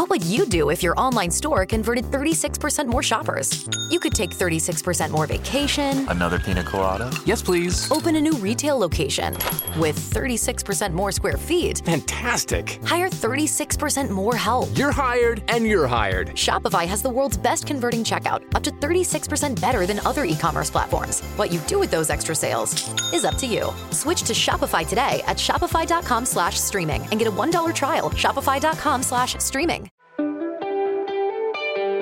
What would you do if your online store converted 36% more shoppers? You could take 36% more vacation. Another pina colada? Yes, please. Open a new retail location with 36% more square feet. Fantastic. Hire 36% more help. You're hired and you're hired. Shopify has the world's best converting checkout, up to 36% better than other e commerce platforms. What you do with those extra sales is up to you. Switch to Shopify today at shopify.com slash streaming and get a $1 trial. Shopify.com slash streaming.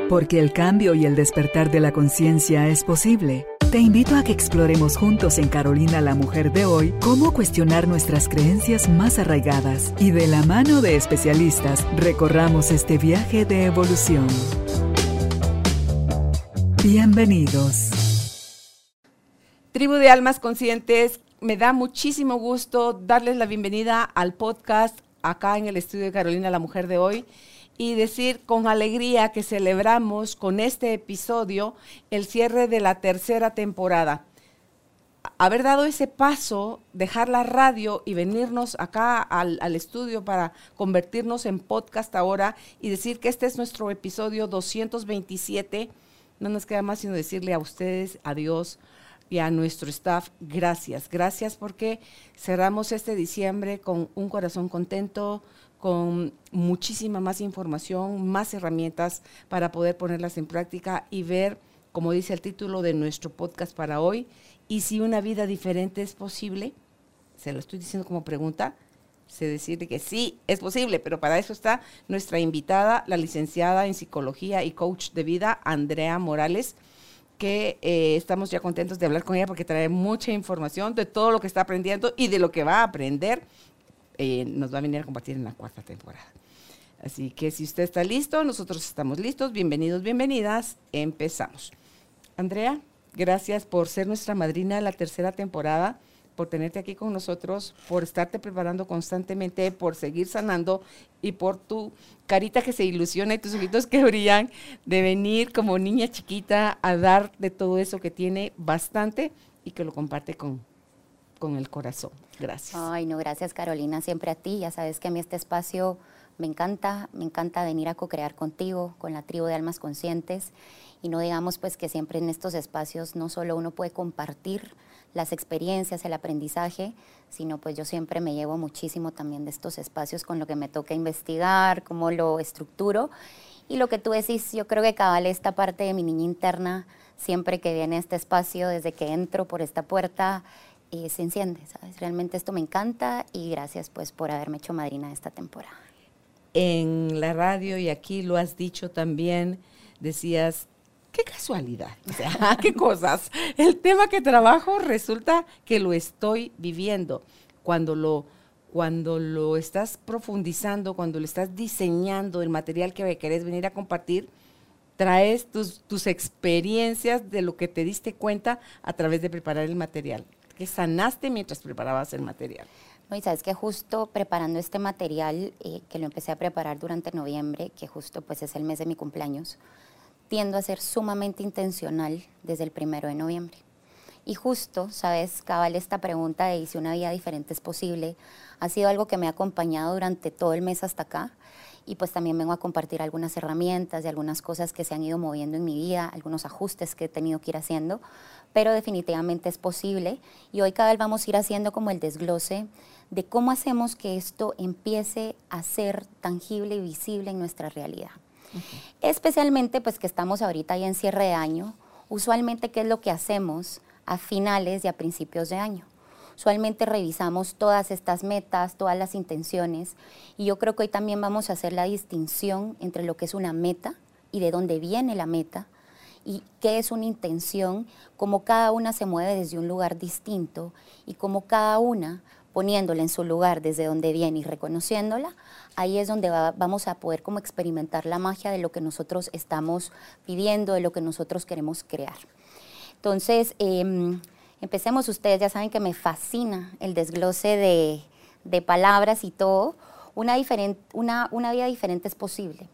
Porque el cambio y el despertar de la conciencia es posible. Te invito a que exploremos juntos en Carolina la Mujer de hoy cómo cuestionar nuestras creencias más arraigadas y de la mano de especialistas recorramos este viaje de evolución. Bienvenidos. Tribu de Almas Conscientes, me da muchísimo gusto darles la bienvenida al podcast acá en el estudio de Carolina la Mujer de hoy y decir con alegría que celebramos con este episodio el cierre de la tercera temporada. Haber dado ese paso, dejar la radio y venirnos acá al, al, estudio para convertirnos en podcast ahora y decir que este es nuestro episodio 227, no nos queda más sino decirle a ustedes adiós y a nuestro staff gracias. Gracias porque cerramos este diciembre con un corazón contento, con muchísima más información, más herramientas para poder ponerlas en práctica y ver, como dice el título de nuestro podcast para hoy, y si una vida diferente es posible, se lo estoy diciendo como pregunta, sé decirle que sí, es posible, pero para eso está nuestra invitada, la licenciada en psicología y coach de vida, Andrea Morales, que eh, estamos ya contentos de hablar con ella porque trae mucha información de todo lo que está aprendiendo y de lo que va a aprender eh, nos va a venir a compartir en la cuarta temporada. Así que si usted está listo, nosotros estamos listos. Bienvenidos, bienvenidas. Empezamos. Andrea, gracias por ser nuestra madrina de la tercera temporada, por tenerte aquí con nosotros, por estarte preparando constantemente, por seguir sanando y por tu carita que se ilusiona y tus ojitos que brillan de venir como niña chiquita a dar de todo eso que tiene bastante y que lo comparte con, con el corazón. Gracias. Ay, no, gracias Carolina, siempre a ti. Ya sabes que a mí este espacio me encanta, me encanta venir a co-crear contigo, con la tribu de almas conscientes. Y no digamos pues que siempre en estos espacios no solo uno puede compartir las experiencias, el aprendizaje, sino pues yo siempre me llevo muchísimo también de estos espacios con lo que me toca investigar, cómo lo estructuro. Y lo que tú decís, yo creo que cabal esta parte de mi niña interna, siempre que viene a este espacio, desde que entro por esta puerta, y se enciende, ¿sabes? Realmente esto me encanta y gracias pues por haberme hecho madrina esta temporada. En la radio y aquí lo has dicho también, decías, qué casualidad, o sea, qué cosas. El tema que trabajo resulta que lo estoy viviendo. Cuando lo, cuando lo estás profundizando, cuando lo estás diseñando, el material que querés venir a compartir, traes tus, tus experiencias de lo que te diste cuenta a través de preparar el material que sanaste mientras preparabas el material. No, y sabes que justo preparando este material, eh, que lo empecé a preparar durante noviembre, que justo pues es el mes de mi cumpleaños, tiendo a ser sumamente intencional desde el primero de noviembre. Y justo, sabes, cabal, esta pregunta de si una vida diferente es posible, ha sido algo que me ha acompañado durante todo el mes hasta acá. Y pues también vengo a compartir algunas herramientas y algunas cosas que se han ido moviendo en mi vida, algunos ajustes que he tenido que ir haciendo pero definitivamente es posible y hoy cada vez vamos a ir haciendo como el desglose de cómo hacemos que esto empiece a ser tangible y visible en nuestra realidad. Especialmente pues que estamos ahorita ya en cierre de año, usualmente qué es lo que hacemos a finales y a principios de año. Usualmente revisamos todas estas metas, todas las intenciones y yo creo que hoy también vamos a hacer la distinción entre lo que es una meta y de dónde viene la meta, y qué es una intención, cómo cada una se mueve desde un lugar distinto y cómo cada una poniéndola en su lugar desde donde viene y reconociéndola, ahí es donde vamos a poder como experimentar la magia de lo que nosotros estamos viviendo, de lo que nosotros queremos crear. Entonces, em, empecemos, ustedes ya saben que me fascina el desglose de, de palabras y todo. Una, una, una vida diferente es posible.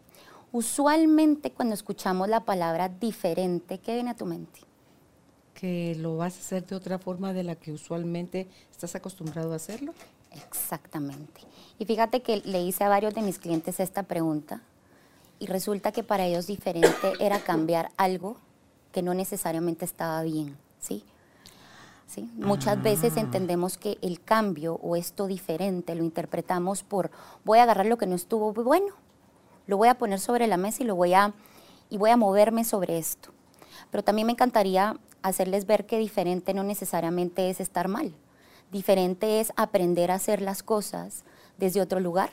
Usualmente cuando escuchamos la palabra diferente, ¿qué viene a tu mente? Que lo vas a hacer de otra forma de la que usualmente estás acostumbrado a hacerlo. Exactamente. Y fíjate que le hice a varios de mis clientes esta pregunta y resulta que para ellos diferente era cambiar algo que no necesariamente estaba bien, ¿sí? ¿Sí? Muchas veces entendemos que el cambio o esto diferente lo interpretamos por voy a agarrar lo que no estuvo bueno, lo voy a poner sobre la mesa y lo voy a y voy a moverme sobre esto. Pero también me encantaría hacerles ver que diferente no necesariamente es estar mal. Diferente es aprender a hacer las cosas desde otro lugar,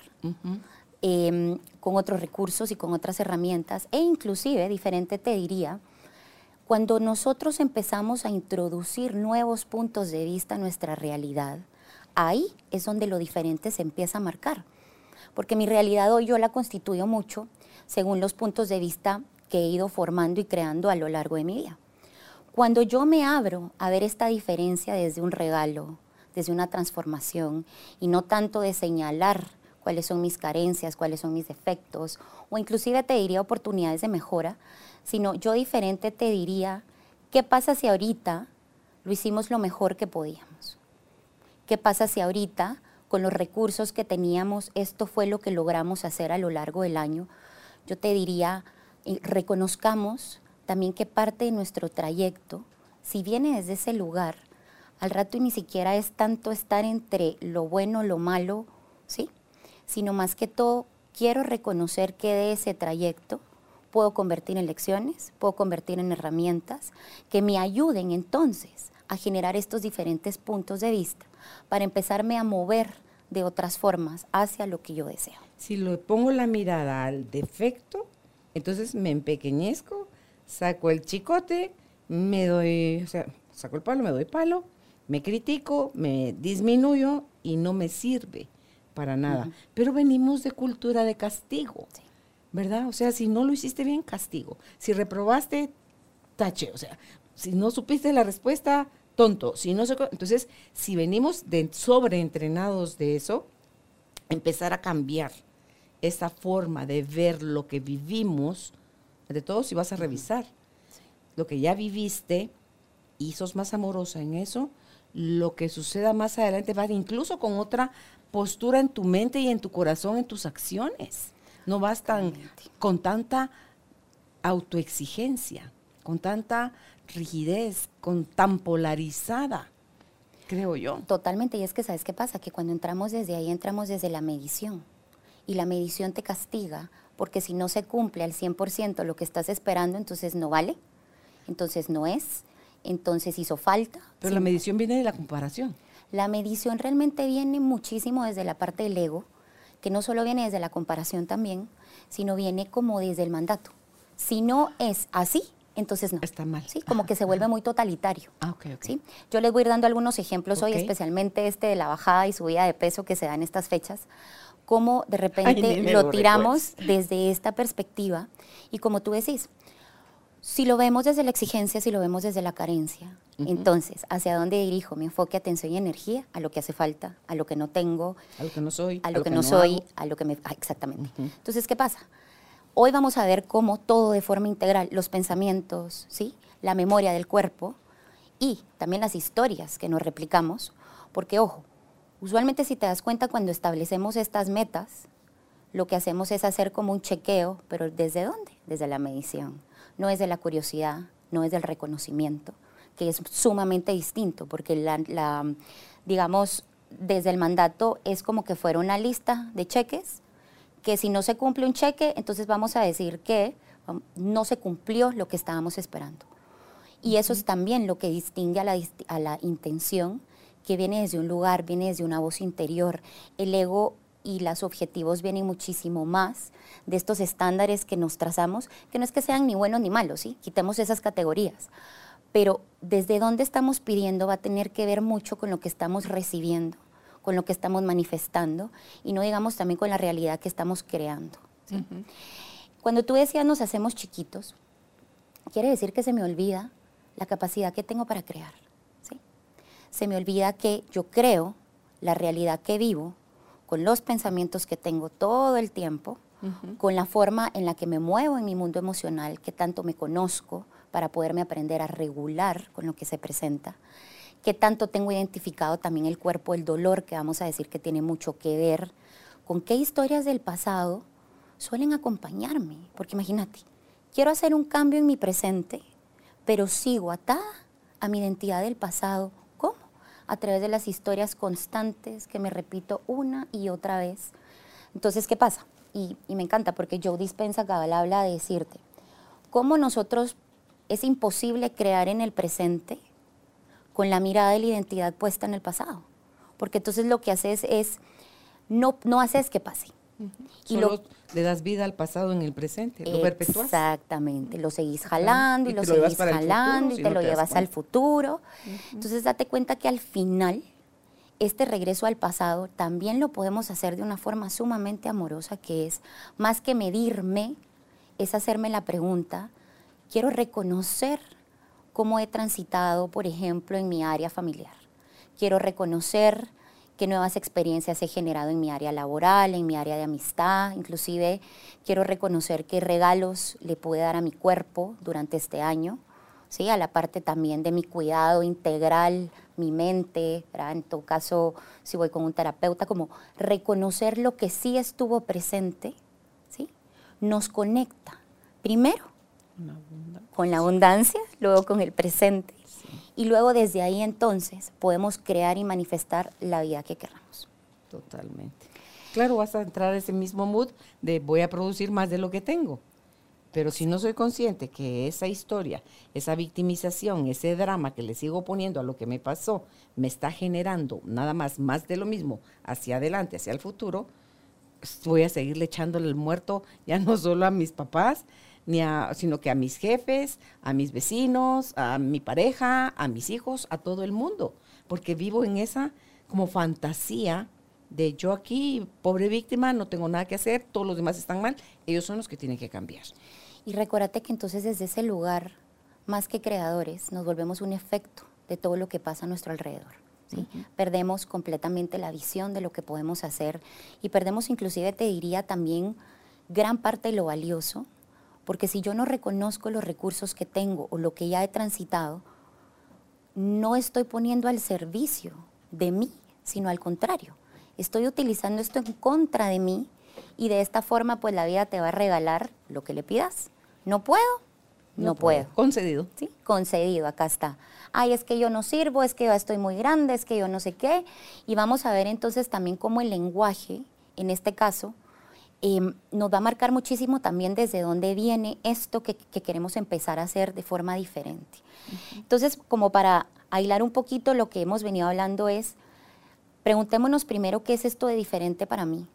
em, con otros recursos y con otras herramientas. E inclusive, diferente te diría, cuando nosotros empezamos a introducir nuevos puntos de vista a nuestra realidad, ahí es donde lo diferente se empieza a marcar. Porque mi realidad hoy yo la constituyo mucho según los puntos de vista que he ido formando y creando a lo largo de mi vida. Cuando yo me abro a ver esta diferencia desde un regalo, desde una transformación, y no tanto de señalar cuáles son mis carencias, cuáles son mis defectos, o inclusive te diría oportunidades de mejora, sino yo diferente te diría, ¿qué pasa si ahorita lo hicimos lo mejor que podíamos? ¿Qué pasa si ahorita, con los recursos que teníamos, esto fue lo que logramos hacer a lo largo del año? Yo te diría, eh, reconozcamos también que parte de nuestro trayecto, si viene desde ese lugar, al rato ni siquiera es tanto estar entre lo bueno, lo malo, ¿sí? Sino más que todo, quiero reconocer que de ese trayecto puedo convertir en lecciones, puedo convertir en herramientas que me ayuden entonces a generar estos diferentes puntos de vista para empezarme a mover de otras formas hacia lo que yo deseo. Si le pongo la mirada al defecto, entonces me empequeñezco, saco el chicote, me doy, o sea, saco el palo, me doy palo, me critico, me disminuyo y no me sirve para nada. Pero venimos de cultura de castigo, ¿verdad? O sea, si no lo hiciste bien, castigo. Si reprobaste, tache. O sea, si no supiste la respuesta, tonto. Si no se, entonces, si venimos de sobreentrenados de eso, empezar a cambiar esa forma de ver lo que vivimos, de todo si vas a revisar lo que ya viviste y sos más amorosa en eso, lo que suceda más adelante va incluso con otra postura en tu mente y en tu corazón, en tus acciones. No vas tan, con tanta autoexigencia, con tanta rigidez, con tan polarizada, creo yo. Totalmente, y es que ¿sabes qué pasa? Que cuando entramos desde ahí, entramos desde la medición. Y la medición te castiga, porque si no se cumple al 100% lo que estás esperando, entonces no vale, entonces no es, entonces hizo falta. Pero la medición viene de la comparación. La medición realmente viene muchísimo desde la parte del ego, que no solo viene desde la comparación también, sino viene como desde el mandato. Si no es así, entonces no. Está mal. Sí, como que se vuelve muy totalitario. Ah, ok, ok. ¿sí? Yo les voy a ir dando algunos ejemplos hoy, especialmente este de la bajada y subida de peso que se da en estas fechas, cómo de repente lo tiramos desde esta perspectiva y como tú decís, si lo vemos desde la exigencia, si lo vemos desde la carencia, entonces, ¿hacia dónde dirijo mi enfoque, atención y energía? A lo que hace falta, a lo que no tengo, A lo que no soy. a lo, que, no, soy, hago. a lo que me... ah, exactamente. Entonces, ¿qué pasa? Hoy vamos a ver cómo todo de forma integral, los pensamientos, ¿sí? la memoria del cuerpo y también las historias que nos replicamos, porque ojo, usualmente si te das cuenta cuando establecemos estas metas, lo que hacemos es hacer como un chequeo, pero ¿desde dónde? Desde la medición. No es de la curiosidad, no es del reconocimiento, que es sumamente distinto, porque la, la, digamos, desde el mandato es como que fuera una lista de cheques, que si no se cumple un cheque, entonces vamos a decir que um, no se cumplió lo que estábamos esperando. Y eso es también lo que distingue a la, a la intención, que viene desde un lugar, viene desde una voz interior. El ego y los objetivos vienen muchísimo más de estos estándares que nos trazamos, que no es que sean ni buenos ni malos, ¿sí? Quitemos esas categorías. Pero desde dónde estamos pidiendo va a tener que ver mucho con lo que estamos recibiendo, con lo que estamos manifestando y no digamos también con la realidad que estamos creando. ¿sí? Cuando tú decías nos hacemos chiquitos, quiere decir que se me olvida la capacidad que tengo para crear. ¿sí? Se me olvida que yo creo la realidad que vivo con los pensamientos que tengo todo el tiempo, con la forma en la que me muevo en mi mundo emocional, que tanto me conozco para poderme aprender a regular con lo que se presenta, que tanto tengo identificado también el cuerpo, el dolor, que vamos a decir que tiene mucho que ver con qué historias del pasado suelen acompañarme, porque imagínate, quiero hacer un cambio en mi presente, pero sigo atada a mi identidad del pasado. A través de las historias constantes que me repito una y otra vez. Entonces, ¿qué pasa? Y, y me encanta porque Joe Dispensa cabal habla de decirte, cómo nosotros es imposible crear en el presente con la mirada de la identidad puesta en el pasado. Porque entonces lo que haces es, no, no haces que pase. Y lo, le das vida al pasado en el presente, lo perpetúas. Exactamente, lo seguís jalando y, lo, seguís jalando y te lo llevas al futuro. Entonces date cuenta que al final este regreso al pasado también lo podemos hacer de una forma sumamente amorosa, que es más que medirme, es hacerme la pregunta, quiero reconocer cómo he transitado, por ejemplo, en mi área familiar. Quiero reconocer qué nuevas experiencias he generado en mi área laboral, en mi área de amistad, inclusive quiero reconocer qué regalos le pude dar a mi cuerpo durante este año, ¿sí? a la parte también de mi cuidado integral, mi mente, en todo caso si voy con un terapeuta, como reconocer lo que sí estuvo presente, ¿sí? nos conecta primero con la abundancia, luego con el presente. Y luego desde ahí entonces podemos crear y manifestar la vida que queramos. Totalmente. Claro, vas a entrar a ese mismo mood de voy a producir más de lo que tengo. Pero si no soy consciente que esa historia, esa victimización, ese drama que le sigo poniendo a lo que me pasó, me está generando nada más más de lo mismo hacia adelante, hacia el futuro, voy a seguirle echándole el muerto ya no solo a mis papás, ni a, sino que a mis jefes, a mis vecinos, a mi pareja, a mis hijos, a todo el mundo, porque vivo en esa como fantasía de yo aquí, pobre víctima, no tengo nada que hacer, todos los demás están mal, ellos son los que tienen que cambiar. Y recuérdate que entonces desde ese lugar, más que creadores, nos volvemos un efecto de todo lo que pasa a nuestro alrededor. ¿sí? Perdemos completamente la visión de lo que podemos hacer y perdemos inclusive, te diría también, gran parte de lo valioso porque si yo no reconozco los recursos que tengo o lo que ya he transitado, no estoy poniendo al servicio de mí, sino al contrario. Estoy utilizando esto en contra de mí y de esta forma pues la vida te va a regalar lo que le pidas. ¿No puedo? No, puedo. Concedido. Sí, concedido, acá está. Ay, es que yo no sirvo, es que yo estoy muy grande, es que yo no sé qué. Y vamos a ver entonces también cómo el lenguaje, en este caso, Em, nos va a marcar muchísimo también desde dónde viene esto que, queremos empezar a hacer de forma diferente. Entonces, como para aislar un poquito lo que hemos venido hablando es, preguntémonos primero qué es esto de diferente para mí.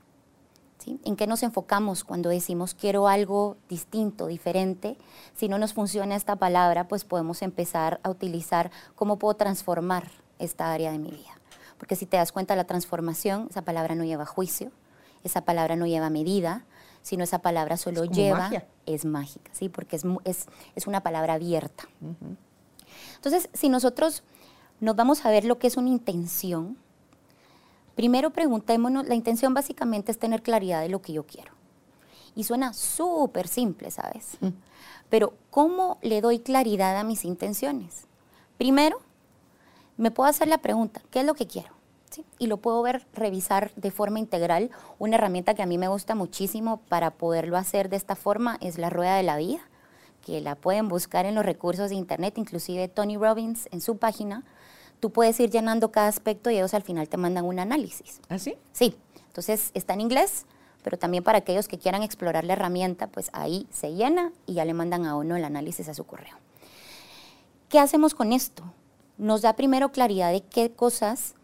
¿Sí? ¿En qué nos enfocamos cuando decimos quiero algo distinto, diferente? Si no nos funciona esta palabra, pues podemos empezar a utilizar cómo puedo transformar esta área de mi vida. Porque si te das cuenta, la transformación, esa palabra no lleva juicio, esa palabra no lleva medida, sino esa palabra solo lleva, es mágica, ¿sí? porque es, es, es una palabra abierta. Entonces, si nosotros nos vamos a ver lo que es una intención, primero preguntémonos, la intención básicamente es tener claridad de lo que yo quiero. Y suena súper simple, ¿sabes? Pero ¿cómo le doy claridad a mis intenciones? Primero, me puedo hacer la pregunta, ¿qué es lo que quiero? Y lo puedo ver, revisar de forma integral. Una herramienta que a mí me gusta muchísimo para poderlo hacer de esta forma es la rueda de la vida, que la pueden buscar en los recursos de internet, inclusive Tony Robbins en su página. Tú puedes ir llenando cada aspecto y ellos al final te mandan un análisis. ¿Ah, sí? Sí. Entonces está en inglés, pero también para aquellos que quieran explorar la herramienta, pues ahí se llena y ya le mandan a uno el análisis a su correo. ¿Qué hacemos con esto? Nos da primero claridad de qué cosas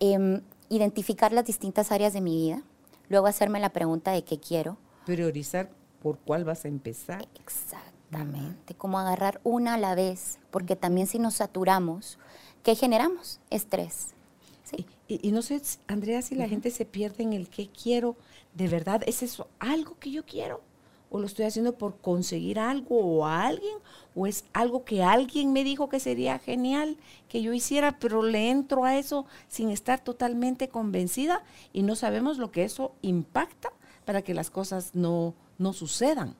Em, identificar las distintas áreas de mi vida, luego hacerme la pregunta de qué quiero. Priorizar por cuál vas a empezar. Exactamente, como agarrar una a la vez, porque también si nos saturamos, ¿qué generamos? Estrés. ¿sí? Y, no sé, Andrea, si la gente se pierde en el qué quiero, ¿de verdad es eso algo que yo quiero? O lo estoy haciendo por conseguir algo o a alguien, o es algo que alguien me dijo que sería genial que yo hiciera, pero le entro a eso sin estar totalmente convencida y no sabemos lo que eso impacta para que las cosas no, no sucedan,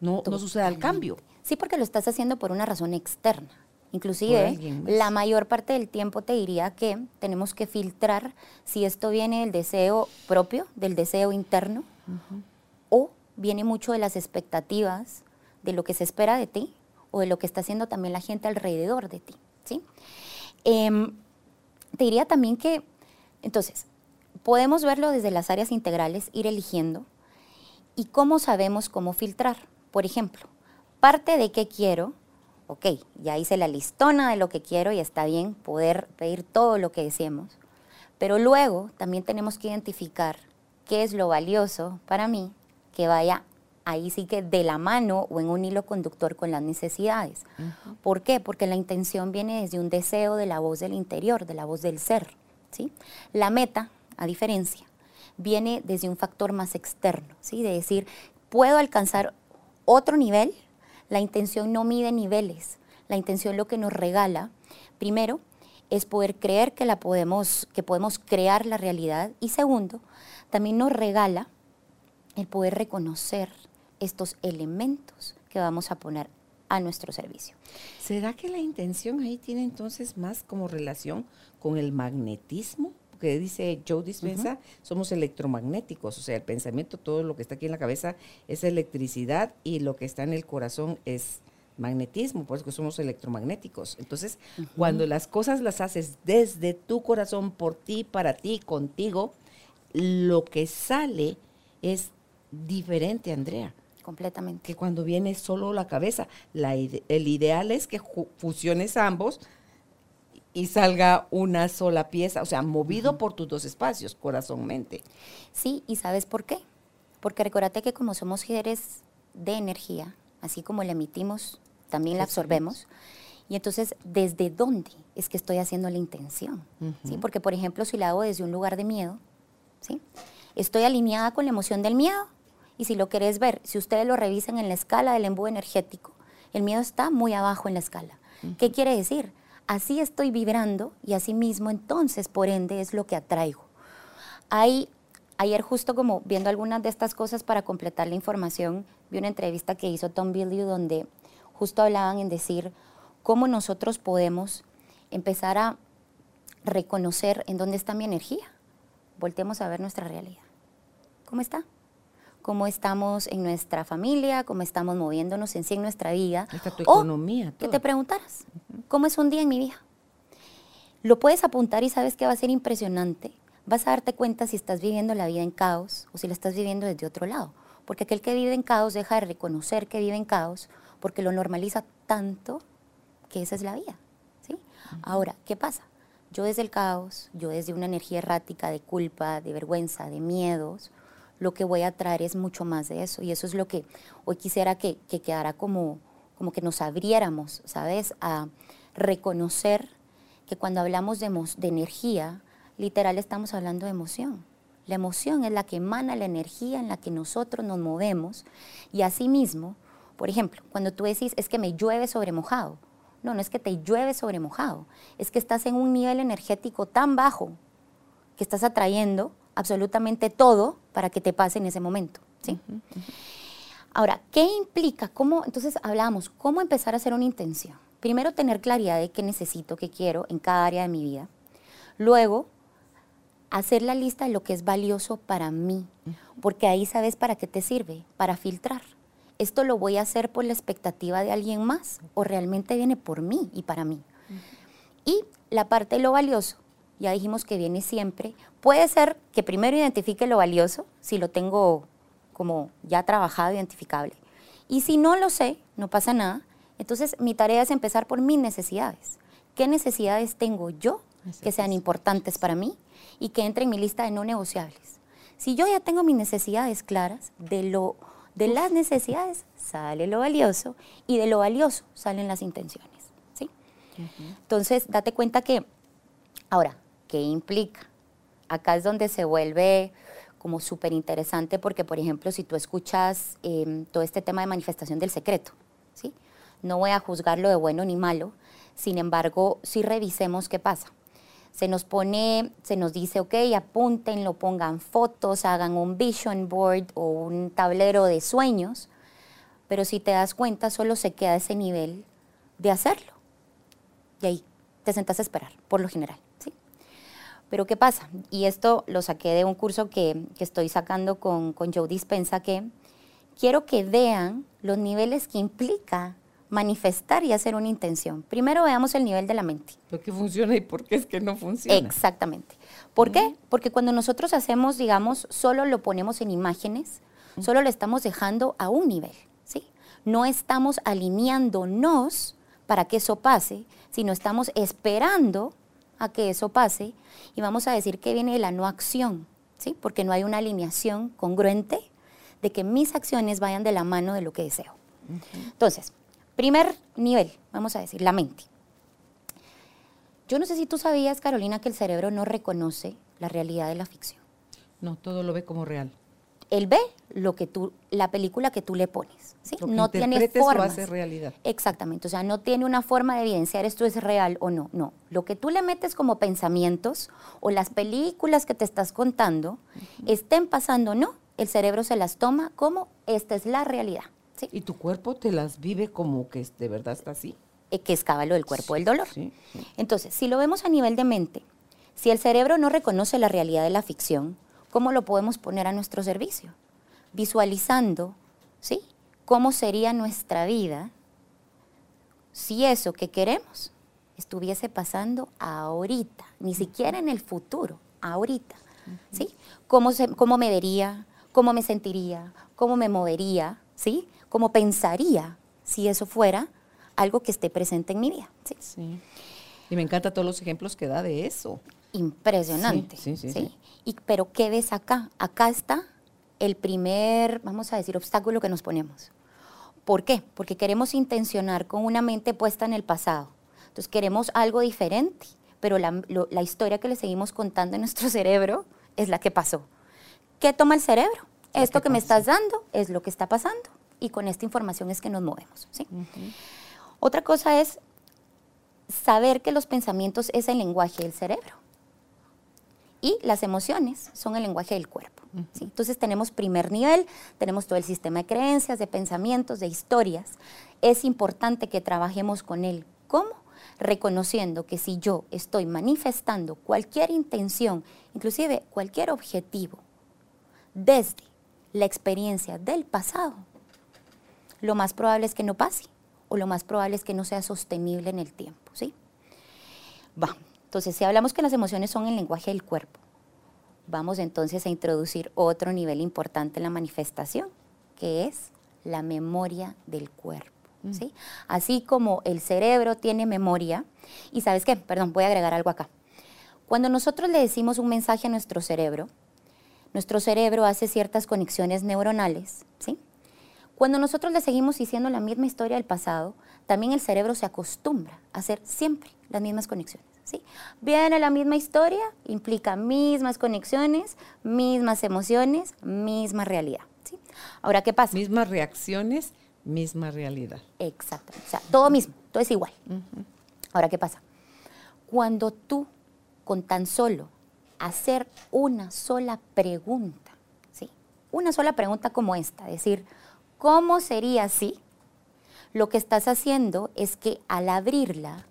no, no suceda el cambio. Sí, porque lo estás haciendo por una razón externa. Inclusive, la mayor parte del tiempo te diría que tenemos que filtrar si esto viene del deseo propio, del deseo interno, viene mucho de las expectativas, de lo que se espera de ti o de lo que está haciendo también la gente alrededor de ti. ¿sí? Em, te diría también que, entonces, podemos verlo desde las áreas integrales, ir eligiendo, y cómo sabemos cómo filtrar. Por ejemplo, parte de qué quiero, ok, ya hice la listona de lo que quiero y está bien poder pedir todo lo que deseemos, pero luego también tenemos que identificar qué es lo valioso para mí que vaya ahí sí que de la mano o en un hilo conductor con las necesidades. ¿Por qué? Porque la intención viene desde un deseo de la voz del interior, de la voz del ser. ¿sí? La meta, a diferencia, viene desde un factor más externo, ¿sí? de decir, puedo alcanzar otro nivel, la intención no mide niveles, la intención lo que nos regala, primero, es poder creer que, la podemos, que podemos crear la realidad y segundo, también nos regala el poder reconocer estos elementos que vamos a poner a nuestro servicio. ¿Será que la intención ahí tiene entonces más como relación con el magnetismo? Porque dice Joe Dispensa, somos electromagnéticos, o sea, el pensamiento, todo lo que está aquí en la cabeza es electricidad y lo que está en el corazón es magnetismo, por eso que somos electromagnéticos. Entonces, cuando las cosas las haces desde tu corazón, por ti, para ti, contigo, lo que sale es diferente, Andrea completamente. Que cuando viene solo la cabeza, el ideal es que fusiones ambos y salga una sola pieza, o sea, movido por tus dos espacios, corazón-mente. Sí, y ¿sabes por qué? Porque recordate que como somos seres de energía, así como la emitimos, también la absorbemos. Y entonces, ¿desde dónde es que estoy haciendo la intención? ¿Sí? Porque, por ejemplo, si la hago desde un lugar de miedo, ¿sí? ¿Estoy alineada con la emoción del miedo? Y si lo querés ver, si ustedes lo revisan en la escala del embudo energético, el miedo está muy abajo en la escala. ¿Qué quiere decir? Así estoy vibrando y así mismo entonces, por ende, es lo que atraigo. Hay, ayer justo como viendo algunas de estas cosas para completar la información, vi una entrevista que hizo Tom Billy donde justo hablaban en decir cómo nosotros podemos empezar a reconocer en dónde está mi energía. Voltemos a ver nuestra realidad. ¿Cómo está? Cómo estamos en nuestra familia, cómo estamos moviéndonos en sí en nuestra vida. Está tu economía. Que te preguntaras, ¿cómo es un día en mi vida? Lo puedes apuntar y sabes que va a ser impresionante. Vas a darte cuenta si estás viviendo la vida en caos o si la estás viviendo desde otro lado. Porque aquel que vive en caos deja de reconocer que vive en caos porque lo normaliza tanto que esa es la vida. ¿sí? Ahora, ¿qué pasa? Yo desde el caos, yo desde una energía errática de culpa, de vergüenza, de miedos, lo que voy a traer es mucho más de eso. Y eso es lo que hoy quisiera que, quedara como, como que nos abriéramos, ¿sabes? A reconocer que cuando hablamos de, de energía, literal estamos hablando de emoción. La emoción es la que emana la energía en la que nosotros nos movemos. Y asimismo, por ejemplo, cuando tú decís es que me llueve sobre mojado, no, no es que te llueve sobre mojado, es que estás en un nivel energético tan bajo que estás atrayendo absolutamente todo para que te pase en ese momento. ¿sí? Ahora, ¿qué implica? ¿Cómo, entonces hablábamos, ¿cómo empezar a hacer una intención? Primero, tener claridad de qué necesito, qué quiero en cada área de mi vida. Luego, hacer la lista de lo que es valioso para mí, porque ahí sabes para qué te sirve, para filtrar. ¿Esto lo voy a hacer por la expectativa de alguien más o realmente viene por mí y para mí? Y la parte de lo valioso, ya dijimos que viene siempre. Puede ser que primero identifique lo valioso, si lo tengo como ya trabajado, identificable. Y si no lo sé, no pasa nada. Entonces mi tarea es empezar por mis necesidades. ¿Qué necesidades tengo yo que sean importantes para mí y que entren en mi lista de no negociables? Si yo ya tengo mis necesidades claras, de, lo, de las necesidades sale lo valioso y de lo valioso salen las intenciones. ¿sí? Entonces, date cuenta que, ahora, ¿Qué implica? Acá es donde se vuelve como súper interesante porque, por ejemplo, si tú escuchas em, todo este tema de manifestación del secreto, ¿sí? no voy a juzgarlo de bueno ni malo, sin embargo, si revisemos qué pasa. Se nos pone, se nos dice, ok, apúntenlo, pongan fotos, hagan un vision board o un tablero de sueños, pero si te das cuenta, solo se queda ese nivel de hacerlo. Y ahí te sentas a esperar, por lo general. Pero ¿qué pasa? Y esto lo saqué de un curso que, estoy sacando con, con Joe Dispensa, que, quiero que vean los niveles que implica manifestar y hacer una intención. Primero veamos el nivel de la mente. ¿Por qué funciona y por qué es que no funciona? Exactamente. ¿Por qué? Porque cuando nosotros hacemos, digamos, solo lo ponemos en imágenes, solo lo estamos dejando a un nivel, ¿sí? No estamos alineándonos para que eso pase, sino estamos esperando a que eso pase y vamos a decir que viene de la no acción, ¿sí? Porque no hay una alineación congruente de que mis acciones vayan de la mano de lo que deseo. Entonces, primer nivel, vamos a decir, la mente. Yo no sé si tú sabías, Carolina, que el cerebro no reconoce la realidad de la ficción. No, todo lo ve como real. Él ve lo que tú, la película que tú le pones, ¿sí? Lo que no tiene lo forma. hace realidad. Exactamente, o sea, no tiene una forma de evidenciar esto es real o no. No, lo que tú le metes como pensamientos o las películas que te estás contando estén pasando o no, el cerebro se las toma como esta es la realidad, ¿sí? Y tu cuerpo te las vive como que de verdad está así. Eh, que es cábalo del cuerpo del dolor. Sí, sí. Entonces, si lo vemos a nivel de mente, si el cerebro no reconoce la realidad de la ficción, ¿cómo lo podemos poner a nuestro servicio? Visualizando, ¿sí? ¿Cómo sería nuestra vida si eso que queremos estuviese pasando ahorita, ni siquiera en el futuro, ahorita, ¿sí? ¿Cómo, se- cómo me vería? ¿Cómo me sentiría? ¿Cómo me movería? ¿Sí? ¿Cómo pensaría si eso fuera algo que esté presente en mi vida? ¿sí? Sí. Y me encantan todos los ejemplos que da de eso. Impresionante. Sí, sí, sí. Y, pero ¿qué ves acá? Acá está el primer, vamos a decir, obstáculo que nos ponemos. ¿Por qué? Porque queremos intencionar con una mente puesta en el pasado. Entonces queremos algo diferente, pero la, lo- la historia que le seguimos contando en nuestro cerebro es la que pasó. ¿Qué toma el cerebro? La Esto que que, me estás dando es lo que está pasando y con esta información es que nos movemos. ¿sí? Otra cosa es saber que los pensamientos es el lenguaje del cerebro y las emociones son el lenguaje del cuerpo. ¿sí? Entonces tenemos primer nivel, tenemos todo el sistema de creencias, de pensamientos, de historias. Es importante que trabajemos con él. ¿Cómo? Reconociendo que si yo estoy manifestando cualquier intención, inclusive cualquier objetivo, desde la experiencia del pasado, lo más probable es que no pase o lo más probable es que no sea sostenible en el tiempo, ¿sí? Va. Entonces, si hablamos que las emociones son el lenguaje del cuerpo, vamos entonces a introducir otro nivel importante en la manifestación, que es la memoria del cuerpo. ¿sí? Así como el cerebro tiene memoria, y sabes qué, perdón, voy a agregar algo acá. Cuando nosotros le decimos un mensaje a nuestro cerebro, nuestro cerebro hace ciertas conexiones neuronales, ¿sí? Cuando nosotros le seguimos diciendo la misma historia del pasado, también el cerebro se acostumbra a hacer siempre las mismas conexiones. ¿Sí? Viene la misma historia, implica mismas conexiones, mismas emociones, misma realidad. ¿sí? Ahora, ¿qué pasa? Mismas reacciones, misma realidad. Exacto. O sea, todo mismo, todo es igual. Ahora, ¿qué pasa? Cuando tú, con tan solo hacer una sola pregunta, ¿sí? Una sola pregunta como esta, decir, ¿cómo sería si? Lo que estás haciendo es que al abrirla,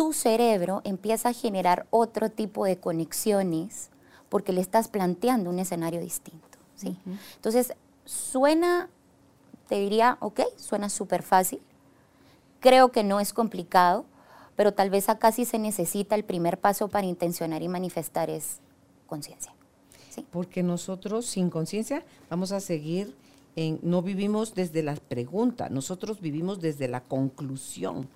tu cerebro empieza a generar otro tipo de conexiones porque le estás planteando un escenario distinto, ¿sí? Entonces, suena, te diría, ok, suena súper fácil, Creo que no es complicado, pero tal vez acá sí se necesita el primer paso para intencionar y manifestar es conciencia. ¿sí? Porque nosotros sin conciencia vamos a seguir en, no vivimos desde la pregunta, nosotros vivimos desde la conclusión.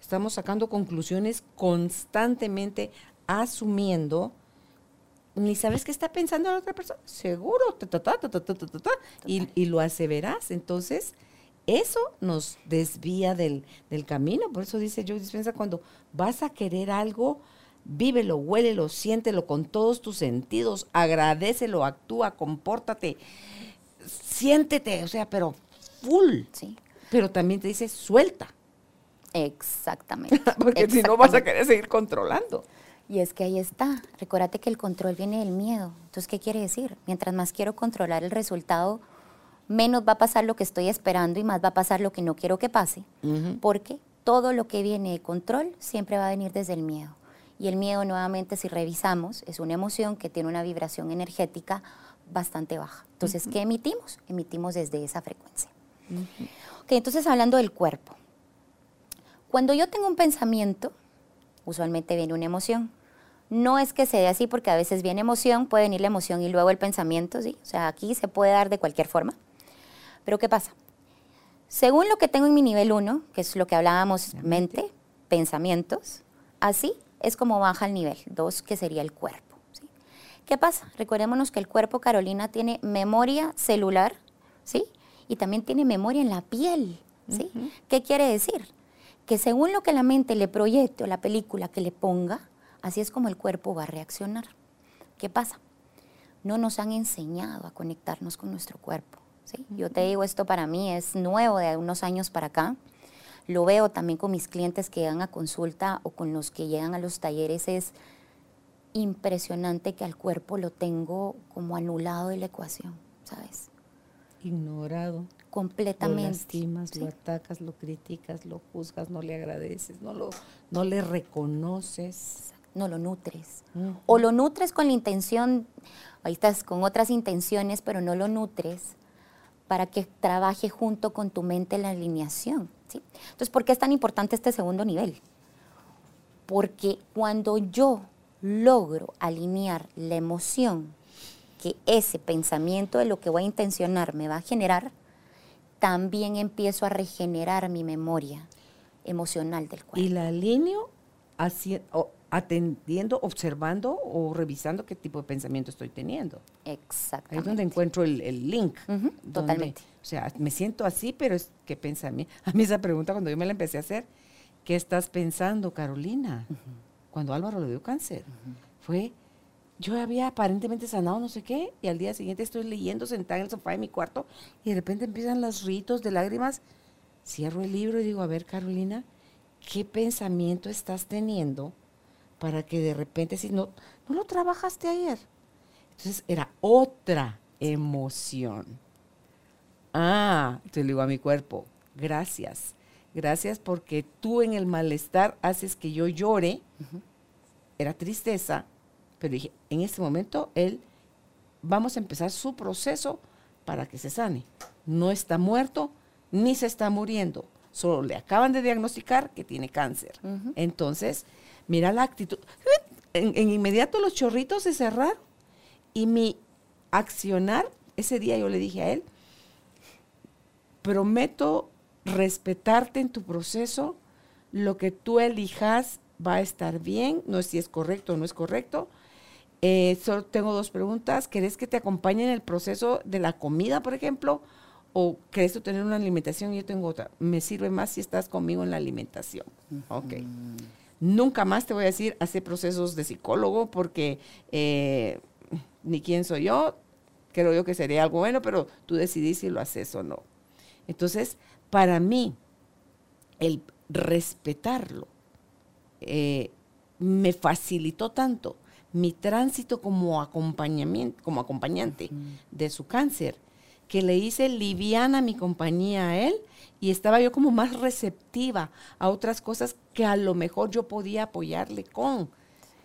Estamos sacando conclusiones constantemente, asumiendo. Ni sabes qué está pensando la otra persona. Seguro. Ta, y, y, lo aseverás. Entonces, eso nos desvía del, del camino. Por eso dice yo Dispensa, cuando vas a querer algo, vívelo, huélelo, siéntelo con todos tus sentidos, agradecelo, actúa, compórtate, siéntete, o sea, pero full. Sí. Pero también te dice, suelta exactamente. porque si no vas a querer seguir controlando. Y es que ahí está. Recuérdate que el control viene del miedo. Entonces, ¿qué quiere decir? Mientras más quiero controlar el resultado, menos va a pasar lo que estoy esperando y más va a pasar lo que no quiero que pase. Porque todo lo que viene de control siempre va a venir desde el miedo. Y el miedo, nuevamente, si revisamos, es una emoción que tiene una vibración energética bastante baja. Entonces, ¿qué emitimos? Emitimos desde esa frecuencia. Ok, entonces hablando del cuerpo. Cuando yo tengo un pensamiento, usualmente viene una emoción. No es que se dé así porque a veces viene emoción, puede venir la emoción y luego el pensamiento, ¿sí? O sea, aquí se puede dar de cualquier forma. Pero ¿qué pasa? Según lo que tengo en mi nivel 1, que es lo que hablábamos, mente, pensamientos, así es como baja el nivel 2, que sería el cuerpo. ¿sí? ¿Qué pasa? Recordémonos que el cuerpo, Carolina, tiene memoria celular, ¿sí? Y también tiene memoria en la piel, ¿sí? ¿Qué quiere decir? Que según lo que la mente le proyecte o la película que le ponga, así es como el cuerpo va a reaccionar. ¿Qué pasa? No nos han enseñado a conectarnos con nuestro cuerpo. ¿sí? Yo te digo, esto para mí es nuevo de unos años para acá. Lo veo también con mis clientes que llegan a consulta o con los que llegan a los talleres. Es impresionante que al cuerpo lo tengo como anulado de la ecuación, ¿sabes? Ignorado. Completamente. Lo lastimas, lo atacas, lo criticas, lo juzgas, no le agradeces, no, lo, no le reconoces. No lo nutres. O lo nutres con la intención, ahí estás con otras intenciones, pero no lo nutres para que trabaje junto con tu mente la alineación. ¿sí? Entonces, ¿por qué es tan importante este segundo nivel? Porque cuando yo logro alinear la emoción que ese pensamiento de lo que voy a intencionar me va a generar, también empiezo a regenerar mi memoria emocional del cuerpo. Y la alineo atendiendo, observando o revisando qué tipo de pensamiento estoy teniendo. Exactamente. Ahí es donde encuentro el, link. totalmente. O sea, me siento así, pero es que pensamiento. A mí esa pregunta cuando yo me la empecé a hacer, ¿qué estás pensando, Carolina? Cuando Álvaro le dio cáncer. Fue, yo había aparentemente sanado no sé qué, y al día siguiente estoy leyendo sentada en el sofá de mi cuarto, y de repente empiezan los ritos de lágrimas. Cierro el libro y digo, a ver, Carolina, ¿qué pensamiento estás teniendo? para que de repente si no, no lo trabajaste ayer. Entonces era otra emoción. Ah, te le digo a mi cuerpo, gracias. Gracias porque tú en el malestar haces que yo llore. Era tristeza, pero dije, en este momento él, vamos a empezar su proceso para que se sane. No está muerto ni se está muriendo. Solo le acaban de diagnosticar que tiene cáncer. Entonces, Mira la actitud. En, inmediato los chorritos se cerraron y mi accionar, ese día yo le dije a él, prometo respetarte en tu proceso, lo que tú elijas va a estar bien, no sé si es correcto o no es correcto. Eh, solo tengo dos preguntas. ¿Querés que te acompañe en el proceso de la comida, por ejemplo? ¿O querés tú tener una alimentación y yo tengo otra? Me sirve más si estás conmigo en la alimentación. Ok. Nunca más te voy a decir, hacer procesos de psicólogo porque eh, ni quién soy yo, creo yo que sería algo bueno, pero tú decidís si lo haces o no. Entonces, para mí, el respetarlo eh, me facilitó tanto mi tránsito como, acompañamiento, como acompañante de su cáncer, que le hice liviana mi compañía a él y estaba yo como más receptiva a otras cosas que a lo mejor yo podía apoyarle con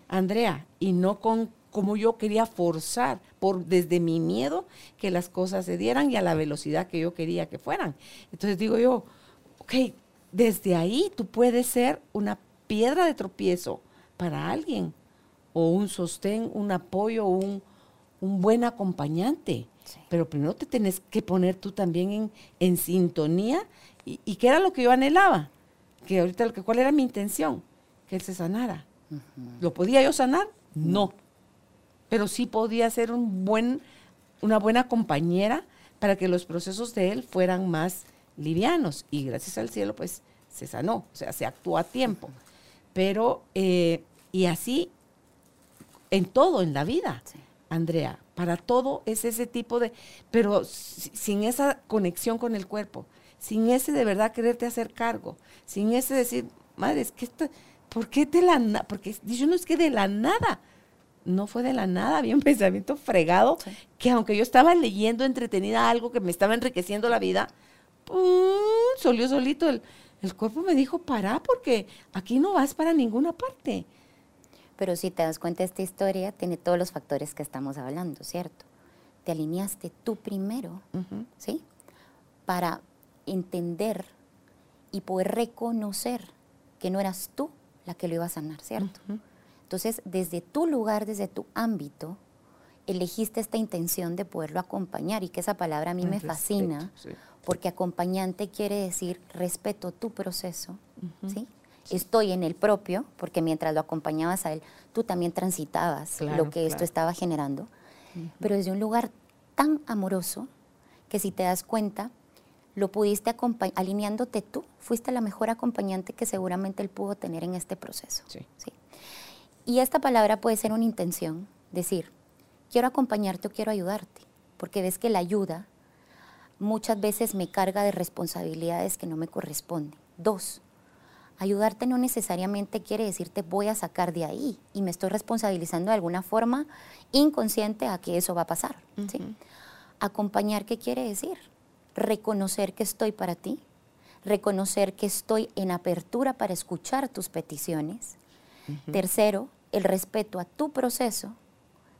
Andrea y no con como yo quería forzar por desde mi miedo que las cosas se dieran y a la velocidad que yo quería que fueran. Entonces digo yo, ok, desde ahí tú puedes ser una piedra de tropiezo para alguien o un sostén, un apoyo, un, un buen acompañante. Pero primero te tienes que poner tú también en, en sintonía. Y, y, qué era lo que yo anhelaba? Que ahorita, lo que, ¿cuál era mi intención? Que él se sanara. ¿Lo podía yo sanar? No. Pero sí podía ser un buen, una buena compañera para que los procesos de él fueran más livianos. Y gracias al cielo, pues se sanó, o sea, se actuó a tiempo. Pero, eh, y así en todo en la vida. Andrea. Para todo es ese tipo de, pero sin esa conexión con el cuerpo, sin ese de verdad quererte hacer cargo, sin ese decir, madre, es que esto, ¿por qué de la nada? Porque yo no es que de la nada, no fue de la nada, había un pensamiento fregado que aunque yo estaba leyendo entretenida algo que me estaba enriqueciendo la vida, ¡pum! solió solito el, el cuerpo me dijo, para, porque aquí no vas para ninguna parte. Pero si te das cuenta, esta historia tiene todos los factores que estamos hablando, ¿cierto? te alineaste tú primero, ¿sí? Para entender y poder reconocer que no eras tú la que lo iba a sanar, ¿cierto? Entonces, desde tu lugar, desde tu ámbito, elegiste esta intención de poderlo acompañar y que esa palabra a mí me fascina, porque acompañante quiere decir respeto tu proceso, ¿sí? Estoy en el propio, porque mientras lo acompañabas a él, tú también transitabas lo que esto estaba generando, pero desde un lugar tan amoroso que si te das cuenta, lo pudiste acompañar, alineándote tú, fuiste la mejor acompañante que seguramente él pudo tener en este proceso. ¿sí? Y esta palabra puede ser una intención, decir, quiero acompañarte o quiero ayudarte, porque ves que la ayuda muchas veces me carga de responsabilidades que no me corresponden. Dos, ayudarte no necesariamente quiere decirte voy a sacar de ahí y me estoy responsabilizando de alguna forma inconsciente a que eso va a pasar. Acompañar, ¿qué quiere decir? Reconocer que estoy para ti, reconocer que estoy en apertura para escuchar tus peticiones, Tercero, el respeto a tu proceso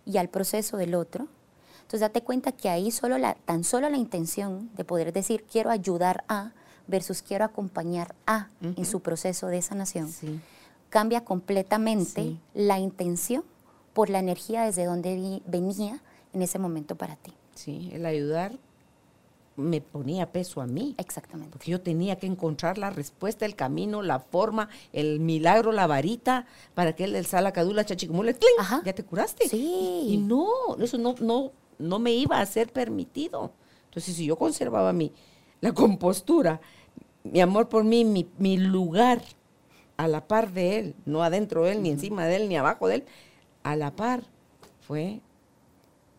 y al proceso del otro. Entonces date cuenta que ahí solo la, tan solo la intención de poder decir quiero ayudar a versus quiero acompañar a en su proceso de sanación cambia completamente la intención por la energía desde donde venía en ese momento para ti. Sí, el ayudar me ponía peso a mí. Exactamente. Porque yo tenía que encontrar la respuesta, el camino, la forma, el milagro, la varita, para que el sala cadula chachicumule, ya te curaste. Sí. Y, no, eso no, no, no me iba a ser permitido. Entonces, si yo conservaba mi, la compostura, mi amor por mí, mi, mi lugar a la par de él, no adentro de él, ni encima de él, ni abajo de él, a la par, fue,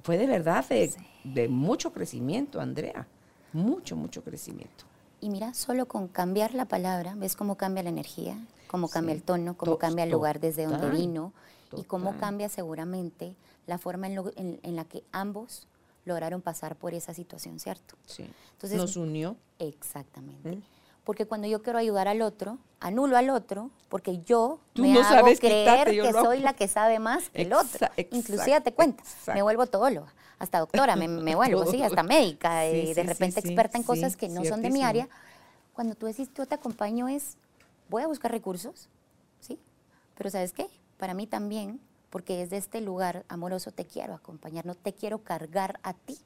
fue de verdad de, de mucho crecimiento, Andrea mucho, mucho crecimiento. Y mira, solo con cambiar la palabra, ves cómo cambia la energía, cómo cambia el tono, cómo cambia el lugar desde donde vino y cómo cambia seguramente la forma en, la que ambos lograron pasar por esa situación, ¿cierto? Sí. Entonces, Nos unió. Exactamente. Porque cuando yo quiero ayudar al otro, anulo al otro, porque yo me no hago creer que soy la que sabe más que el otro. Inclusive te cuenta, me vuelvo todóloga hasta doctora, me, me vuelvo, sí, hasta médica, y de repente experta en cosas que no son de mi área. Cuando tú decís, yo te acompaño es, voy a buscar recursos, ¿sí? Pero ¿sabes qué? Para mí también, porque desde este lugar amoroso te quiero acompañar, no te quiero cargar a ti,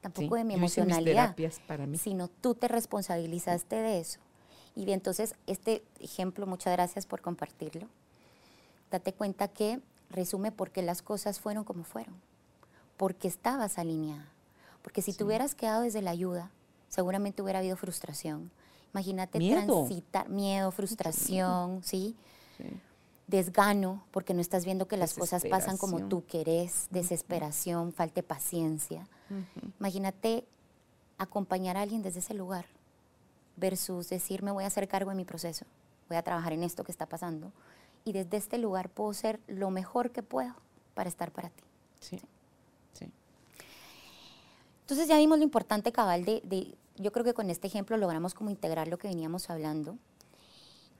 tampoco de mi emocionalidad, para mí. sino tú te responsabilizaste de eso. Y bien, entonces, este ejemplo, muchas gracias por compartirlo. Date cuenta que resume por qué las cosas fueron como fueron porque estabas alineada. Porque si te hubieras quedado desde la ayuda, seguramente hubiera habido frustración. Imagínate transitar miedo, frustración, ¿sí? Desgano, porque no estás viendo que las cosas pasan como tú querés, desesperación, falta de paciencia. Imagínate acompañar a alguien desde ese lugar versus decir, me voy a hacer cargo de mi proceso, voy a trabajar en esto que está pasando y desde este lugar puedo ser lo mejor que puedo para estar para ti. ¿sí? Entonces ya vimos lo importante, cabal, de, yo creo que con este ejemplo logramos como integrar lo que veníamos hablando.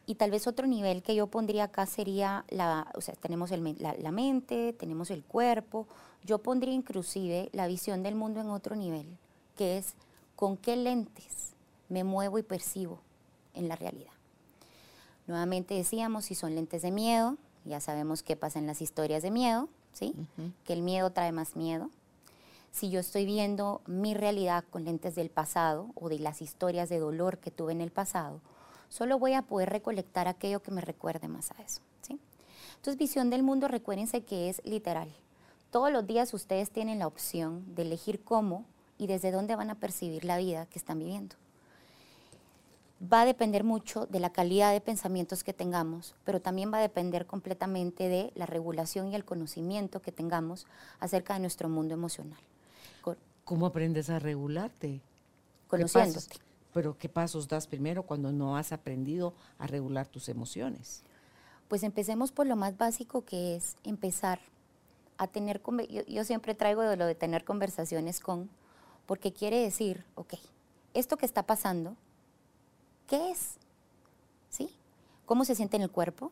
Y tal vez otro nivel que yo pondría acá sería, la, o sea, tenemos la, mente, tenemos el cuerpo, yo pondría inclusive la visión del mundo en otro nivel, que es con qué lentes me muevo y percibo en la realidad. Nuevamente decíamos, si son lentes de miedo, ya sabemos qué pasa en las historias de miedo, ¿sí? Que el miedo trae más miedo si yo estoy viendo mi realidad con lentes del pasado o de las historias de dolor que tuve en el pasado, solo voy a poder recolectar aquello que me recuerde más a eso. ¿sí? Entonces, visión del mundo, recuérdense que es literal. Todos los días ustedes tienen la opción de elegir cómo y desde dónde van a percibir la vida que están viviendo. Va a depender mucho de la calidad de pensamientos que tengamos, pero también va a depender completamente de la regulación y el conocimiento que tengamos acerca de nuestro mundo emocional. ¿Cómo aprendes a regularte? Conociéndote. Pero ¿qué pasos das primero cuando no has aprendido a regular tus emociones? Pues empecemos por lo más básico que es empezar a tener, yo, yo siempre traigo de lo de tener conversaciones con, porque quiere decir, ok, esto que está pasando, ¿qué es? ¿Sí? ¿Cómo se siente en el cuerpo?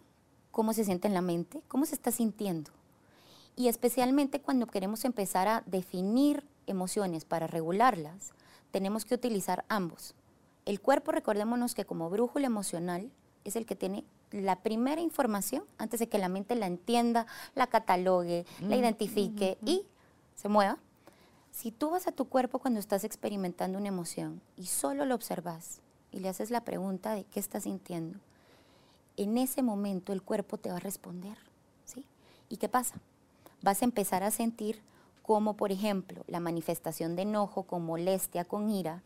¿Cómo se siente en la mente? ¿Cómo se está sintiendo? Y especialmente cuando queremos empezar a definir emociones para regularlas, tenemos que utilizar ambos. El cuerpo, recordémonos que como brújula emocional, es el que tiene la primera información antes de que la mente la entienda, la catalogue, la identifique y se mueva. Si tú vas a tu cuerpo cuando estás experimentando una emoción y solo lo observas y le haces la pregunta de qué estás sintiendo, en ese momento el cuerpo te va a responder. ¿sí? ¿Y qué pasa? Vas a empezar a sentir como, por ejemplo, la manifestación de enojo con molestia, con ira,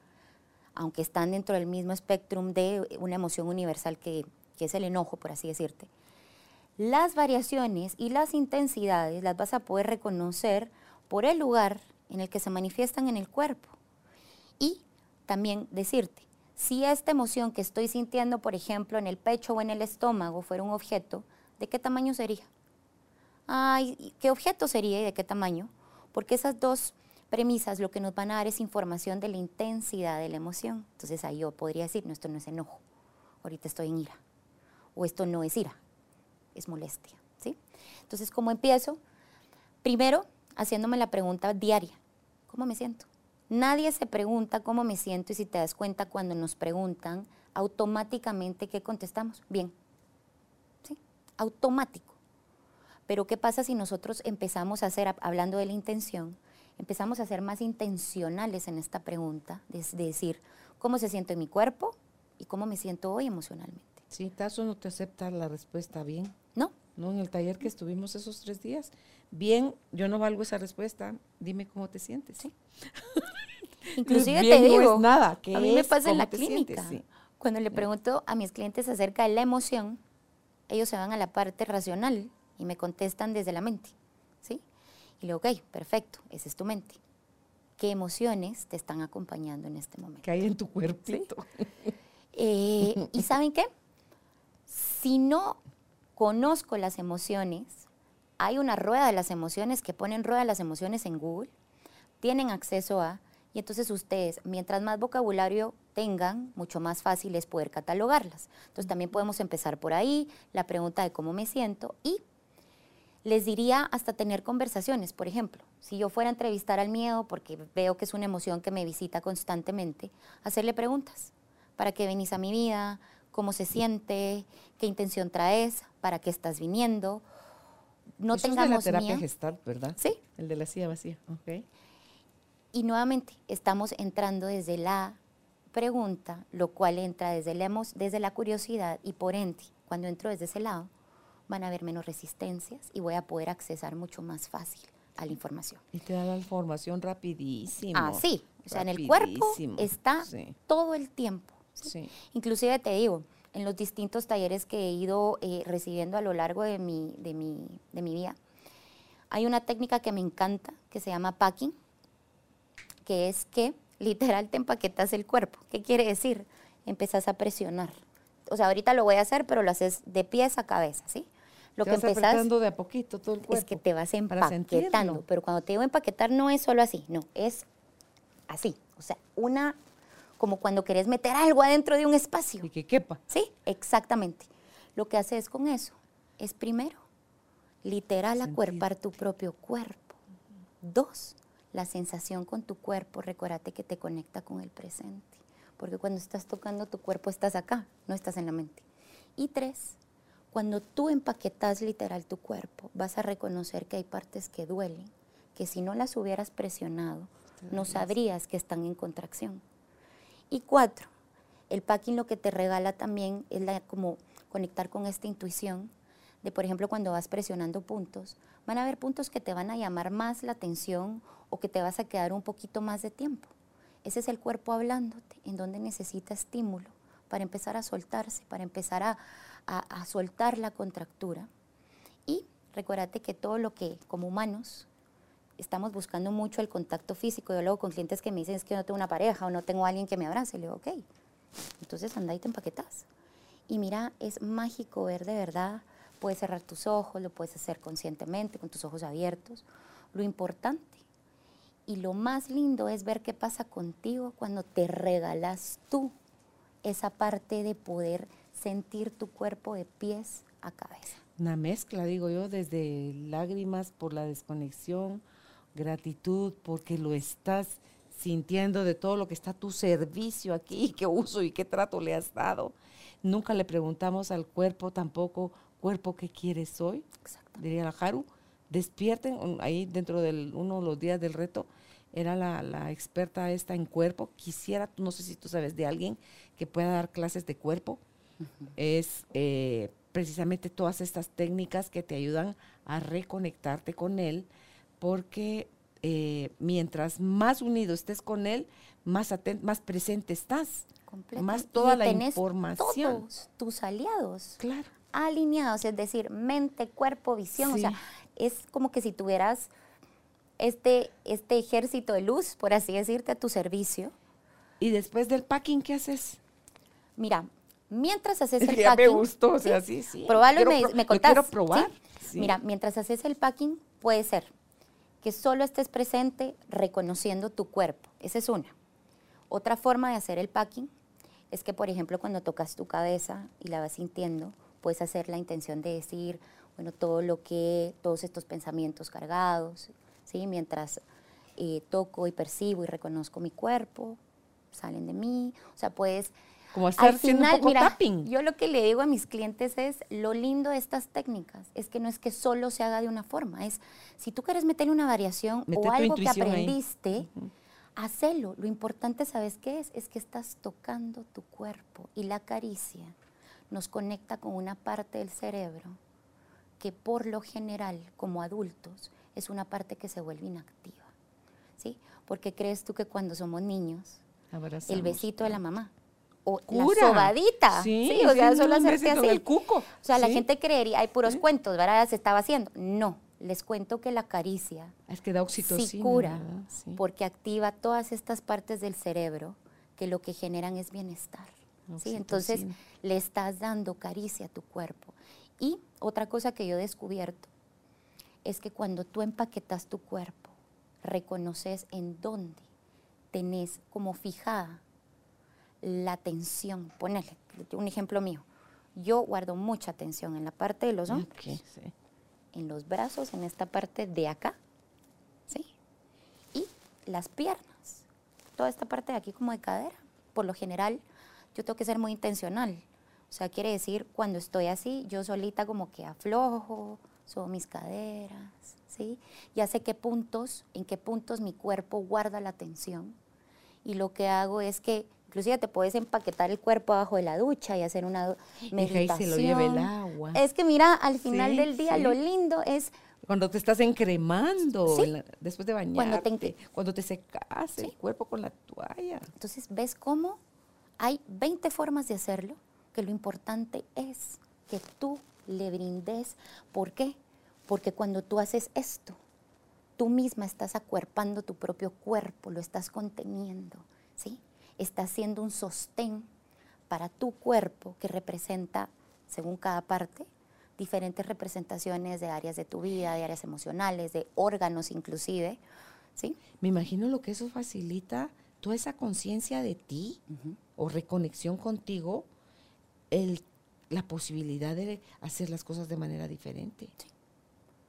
aunque están dentro del mismo espectro de una emoción universal que, es el enojo, por así decirte. Las variaciones y las intensidades las vas a poder reconocer por el lugar en el que se manifiestan en el cuerpo. Y también decirte, si esta emoción que estoy sintiendo, por ejemplo, en el pecho o en el estómago fuera un objeto, ¿de qué tamaño sería? Ay, ¿qué objeto sería y de qué tamaño? Porque esas dos premisas lo que nos van a dar es información de la intensidad de la emoción. Entonces ahí yo podría decir, no, esto no es enojo, ahorita estoy en ira. O esto no es ira, es molestia. ¿sí? Entonces, ¿cómo empiezo? Primero, haciéndome la pregunta diaria, ¿cómo me siento? Nadie se pregunta cómo me siento y si te das cuenta cuando nos preguntan, automáticamente ¿qué contestamos? Bien. ¿Sí? Automático. Pero ¿qué pasa si nosotros empezamos a hacer, hablando de la intención, empezamos a ser más intencionales en esta pregunta, de, decir, ¿cómo se siente mi cuerpo y cómo me siento hoy emocionalmente? Sí, Tazo no te acepta la respuesta bien. No. No, en el taller que estuvimos esos tres días. Bien, yo no valgo esa respuesta. Dime cómo te sientes. Sí. Inclusive te digo, nada. a mí me pasa en la clínica. Cuando le pregunto a mis clientes acerca de la emoción, ellos se van a la parte racional y me contestan desde la mente. ¿Sí? Y le digo, ok, perfecto, esa es tu mente. ¿Qué emociones te están acompañando en este momento? ¿Qué hay en tu cuerpo? Eh, ¿Y saben qué? Si no conozco las emociones, hay una rueda de las emociones que ponen rueda de las emociones en Google, tienen acceso a, y entonces ustedes, mientras más vocabulario tengan, mucho más fácil es poder catalogarlas. Entonces también podemos empezar por ahí, la pregunta de cómo me siento y les diría hasta tener conversaciones. Por ejemplo, si yo fuera a entrevistar al miedo, porque veo que es una emoción que me visita constantemente, hacerle preguntas. ¿Para qué venís a mi vida? ¿Cómo se siente? ¿Qué intención traes? ¿Para qué estás viniendo? No Eso tengamos es de la terapia gestal, ¿verdad? Sí. El de la silla vacía. Okay. Y nuevamente estamos entrando desde la pregunta, lo cual entra desde la, desde la curiosidad y por ende, cuando entro desde ese lado, van a haber menos resistencias y voy a poder accesar mucho más fácil a la información. Y te da la información rapidísimo. Ah, sí. O sea, en el cuerpo está todo el tiempo. ¿sí? Inclusive te digo, en los distintos talleres que he ido eh, recibiendo a lo largo de mi, de, mi, de mi vida, hay una técnica que me encanta que se llama packing, que es que literal te empaquetas el cuerpo. ¿Qué quiere decir? Empezás a presionar. O sea, ahorita lo voy a hacer, pero lo haces de pies a cabeza, ¿sí? Lo que empezás de a poquito todo el cuerpo. Es que te vas empaquetando, pero cuando te digo empaquetar no es solo así, no, es así, o sea, una como cuando querés meter algo adentro de un espacio. Y que quepa. Sí, exactamente. Lo que haces con eso es primero, literal, acuerpar tu propio cuerpo. Dos, la sensación con tu cuerpo, recuérdate que te conecta con el presente. Porque cuando estás tocando tu cuerpo estás acá, no estás en la mente. Y tres, cuando tú empaquetas literal tu cuerpo, vas a reconocer que hay partes que duelen, que si no las hubieras presionado, no sabrías que están en contracción. Y cuatro, el packing lo que te regala también es la, como conectar con esta intuición de, por ejemplo, cuando vas presionando puntos, van a haber puntos que te van a llamar más la atención o que te vas a quedar un poquito más de tiempo. Ese es el cuerpo hablándote, en donde necesita estímulo para empezar a soltarse, para empezar a, a, soltar la contractura. Y recuérdate que todo lo que como humanos estamos buscando mucho el contacto físico. Yo luego con clientes que me dicen es que no tengo una pareja o no tengo alguien que me abrace. Le digo, ok, entonces anda y te empaquetas. Y mira, es mágico ver de verdad. Puedes cerrar tus ojos, lo puedes hacer conscientemente, con tus ojos abiertos. Lo importante y lo más lindo es ver qué pasa contigo cuando te regalas tú esa parte de poder sentir tu cuerpo de pies a cabeza. Una mezcla, digo yo, desde lágrimas por la desconexión gratitud porque lo estás sintiendo de todo lo que está a tu servicio aquí, qué uso y qué trato le has dado. Nunca le preguntamos al cuerpo tampoco, cuerpo, ¿qué quieres hoy? Diría la Haru. Despierten, ahí dentro de uno de los días del reto, era la, experta esta en cuerpo. Quisiera, no sé si tú sabes de alguien que pueda dar clases de cuerpo. Es eh, precisamente todas estas técnicas que te ayudan a reconectarte con él, porque eh, mientras más unido estés con él, más, más presente estás. Más toda la información. Todos tus aliados. Claro. Alineados, es decir, mente, cuerpo, visión. O sea, es como que si tuvieras este, este ejército de luz, por así decirte, a tu servicio. ¿Y después del packing qué haces? Mira, mientras haces el ya packing. me gustó, o sea, sí, sí. Probable me, me contás. quiero probar. Mira, mientras haces el packing, puede ser que solo estés presente reconociendo tu cuerpo. Esa es una. Otra forma de hacer el packing es que, por ejemplo, cuando tocas tu cabeza y la vas sintiendo, puedes hacer la intención de decir, bueno, todo lo que, todos estos pensamientos cargados, ¿sí? Mientras eh, toco y percibo y reconozco mi cuerpo, salen de mí. O sea, puedes... Como estar al final, mira, Yo lo que le digo a mis clientes es, lo lindo de estas técnicas es que no es que solo se haga de una forma, es si tú quieres meter una variación o algo que aprendiste, hacelo. Lo importante, ¿sabes qué es? Es que estás tocando tu cuerpo y la caricia nos conecta con una parte del cerebro que por lo general, como adultos, es una parte que se vuelve inactiva. ¿Sí? Porque crees tú que cuando somos niños, el besito de la mamá o la sobadita, sí, o sea, solo hacerte así. El cuco. O sea, la gente creería, hay puros cuentos, ¿verdad? Se estaba haciendo. No, les cuento que la caricia es que da oxitocina, sí cura, porque activa todas estas partes del cerebro que lo que generan es bienestar. ¿sí? Entonces le estás dando caricia a tu cuerpo. Y otra cosa que yo he descubierto es que cuando tú empaquetas tu cuerpo, reconoces en dónde tenés como fijada la tensión. Ponele un ejemplo mío. Yo guardo mucha tensión en la parte de los hombros, en los brazos, en esta parte de acá, ¿sí? Y las piernas, toda esta parte de aquí como de cadera. Por lo general, yo tengo que ser muy intencional. O sea, quiere decir, cuando estoy así, yo solita como que aflojo, subo mis caderas, ¿sí? Ya sé qué puntos, en qué puntos mi cuerpo guarda la tensión. Y lo que hago es que, inclusive te puedes empaquetar el cuerpo abajo de la ducha y hacer una meditación. Y se lo lleve el agua. Es que mira, al final del día lo lindo es cuando te estás encremando, después de bañarte, cuando te, cuando te secas el cuerpo con la toalla. Entonces, ¿ves cómo hay 20 formas de hacerlo? Que lo importante es que tú le brindes. ¿Por qué? Porque cuando tú haces esto, tú misma estás acuerpando tu propio cuerpo, lo estás conteniendo, ¿sí? Estás haciendo un sostén para tu cuerpo que representa, según cada parte, diferentes representaciones de áreas de tu vida, de áreas emocionales, de órganos inclusive, ¿sí? Me imagino lo que eso facilita, toda esa conciencia de ti o reconexión contigo, el la posibilidad de hacer las cosas de manera diferente.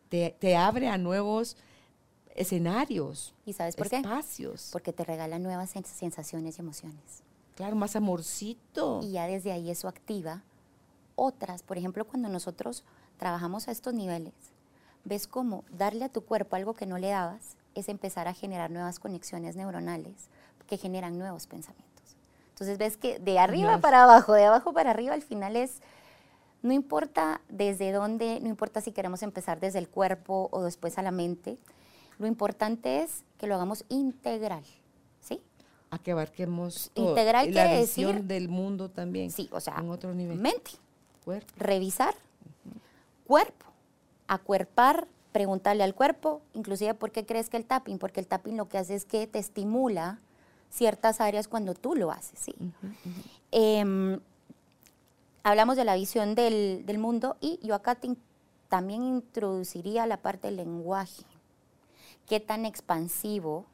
Te, abre a nuevos escenarios. ¿Y sabes por espacios. Porque te regala nuevas sensaciones y emociones. Claro, más amorcito. Y ya desde ahí eso activa otras. Por ejemplo, cuando nosotros trabajamos a estos niveles, ves cómo darle a tu cuerpo algo que no le dabas es empezar a generar nuevas conexiones neuronales que generan nuevos pensamientos. Entonces ves que de arriba para abajo, de abajo para arriba, al final es, no importa desde dónde, no importa si queremos empezar desde el cuerpo o después a la mente, lo importante es que lo hagamos integral, ¿sí? A que abarquemos todo. Integral y la visión del mundo también. Sí, o sea, en otro nivel. mente, cuerpo. revisar, cuerpo, acuerpar, preguntarle al cuerpo, inclusive ¿por qué crees que el tapping? Porque el tapping lo que hace es que te estimula ciertas áreas cuando tú lo haces, ¿sí? Em, hablamos de la visión del, mundo y yo acá también introduciría la parte del lenguaje. ¿Qué tan expansivo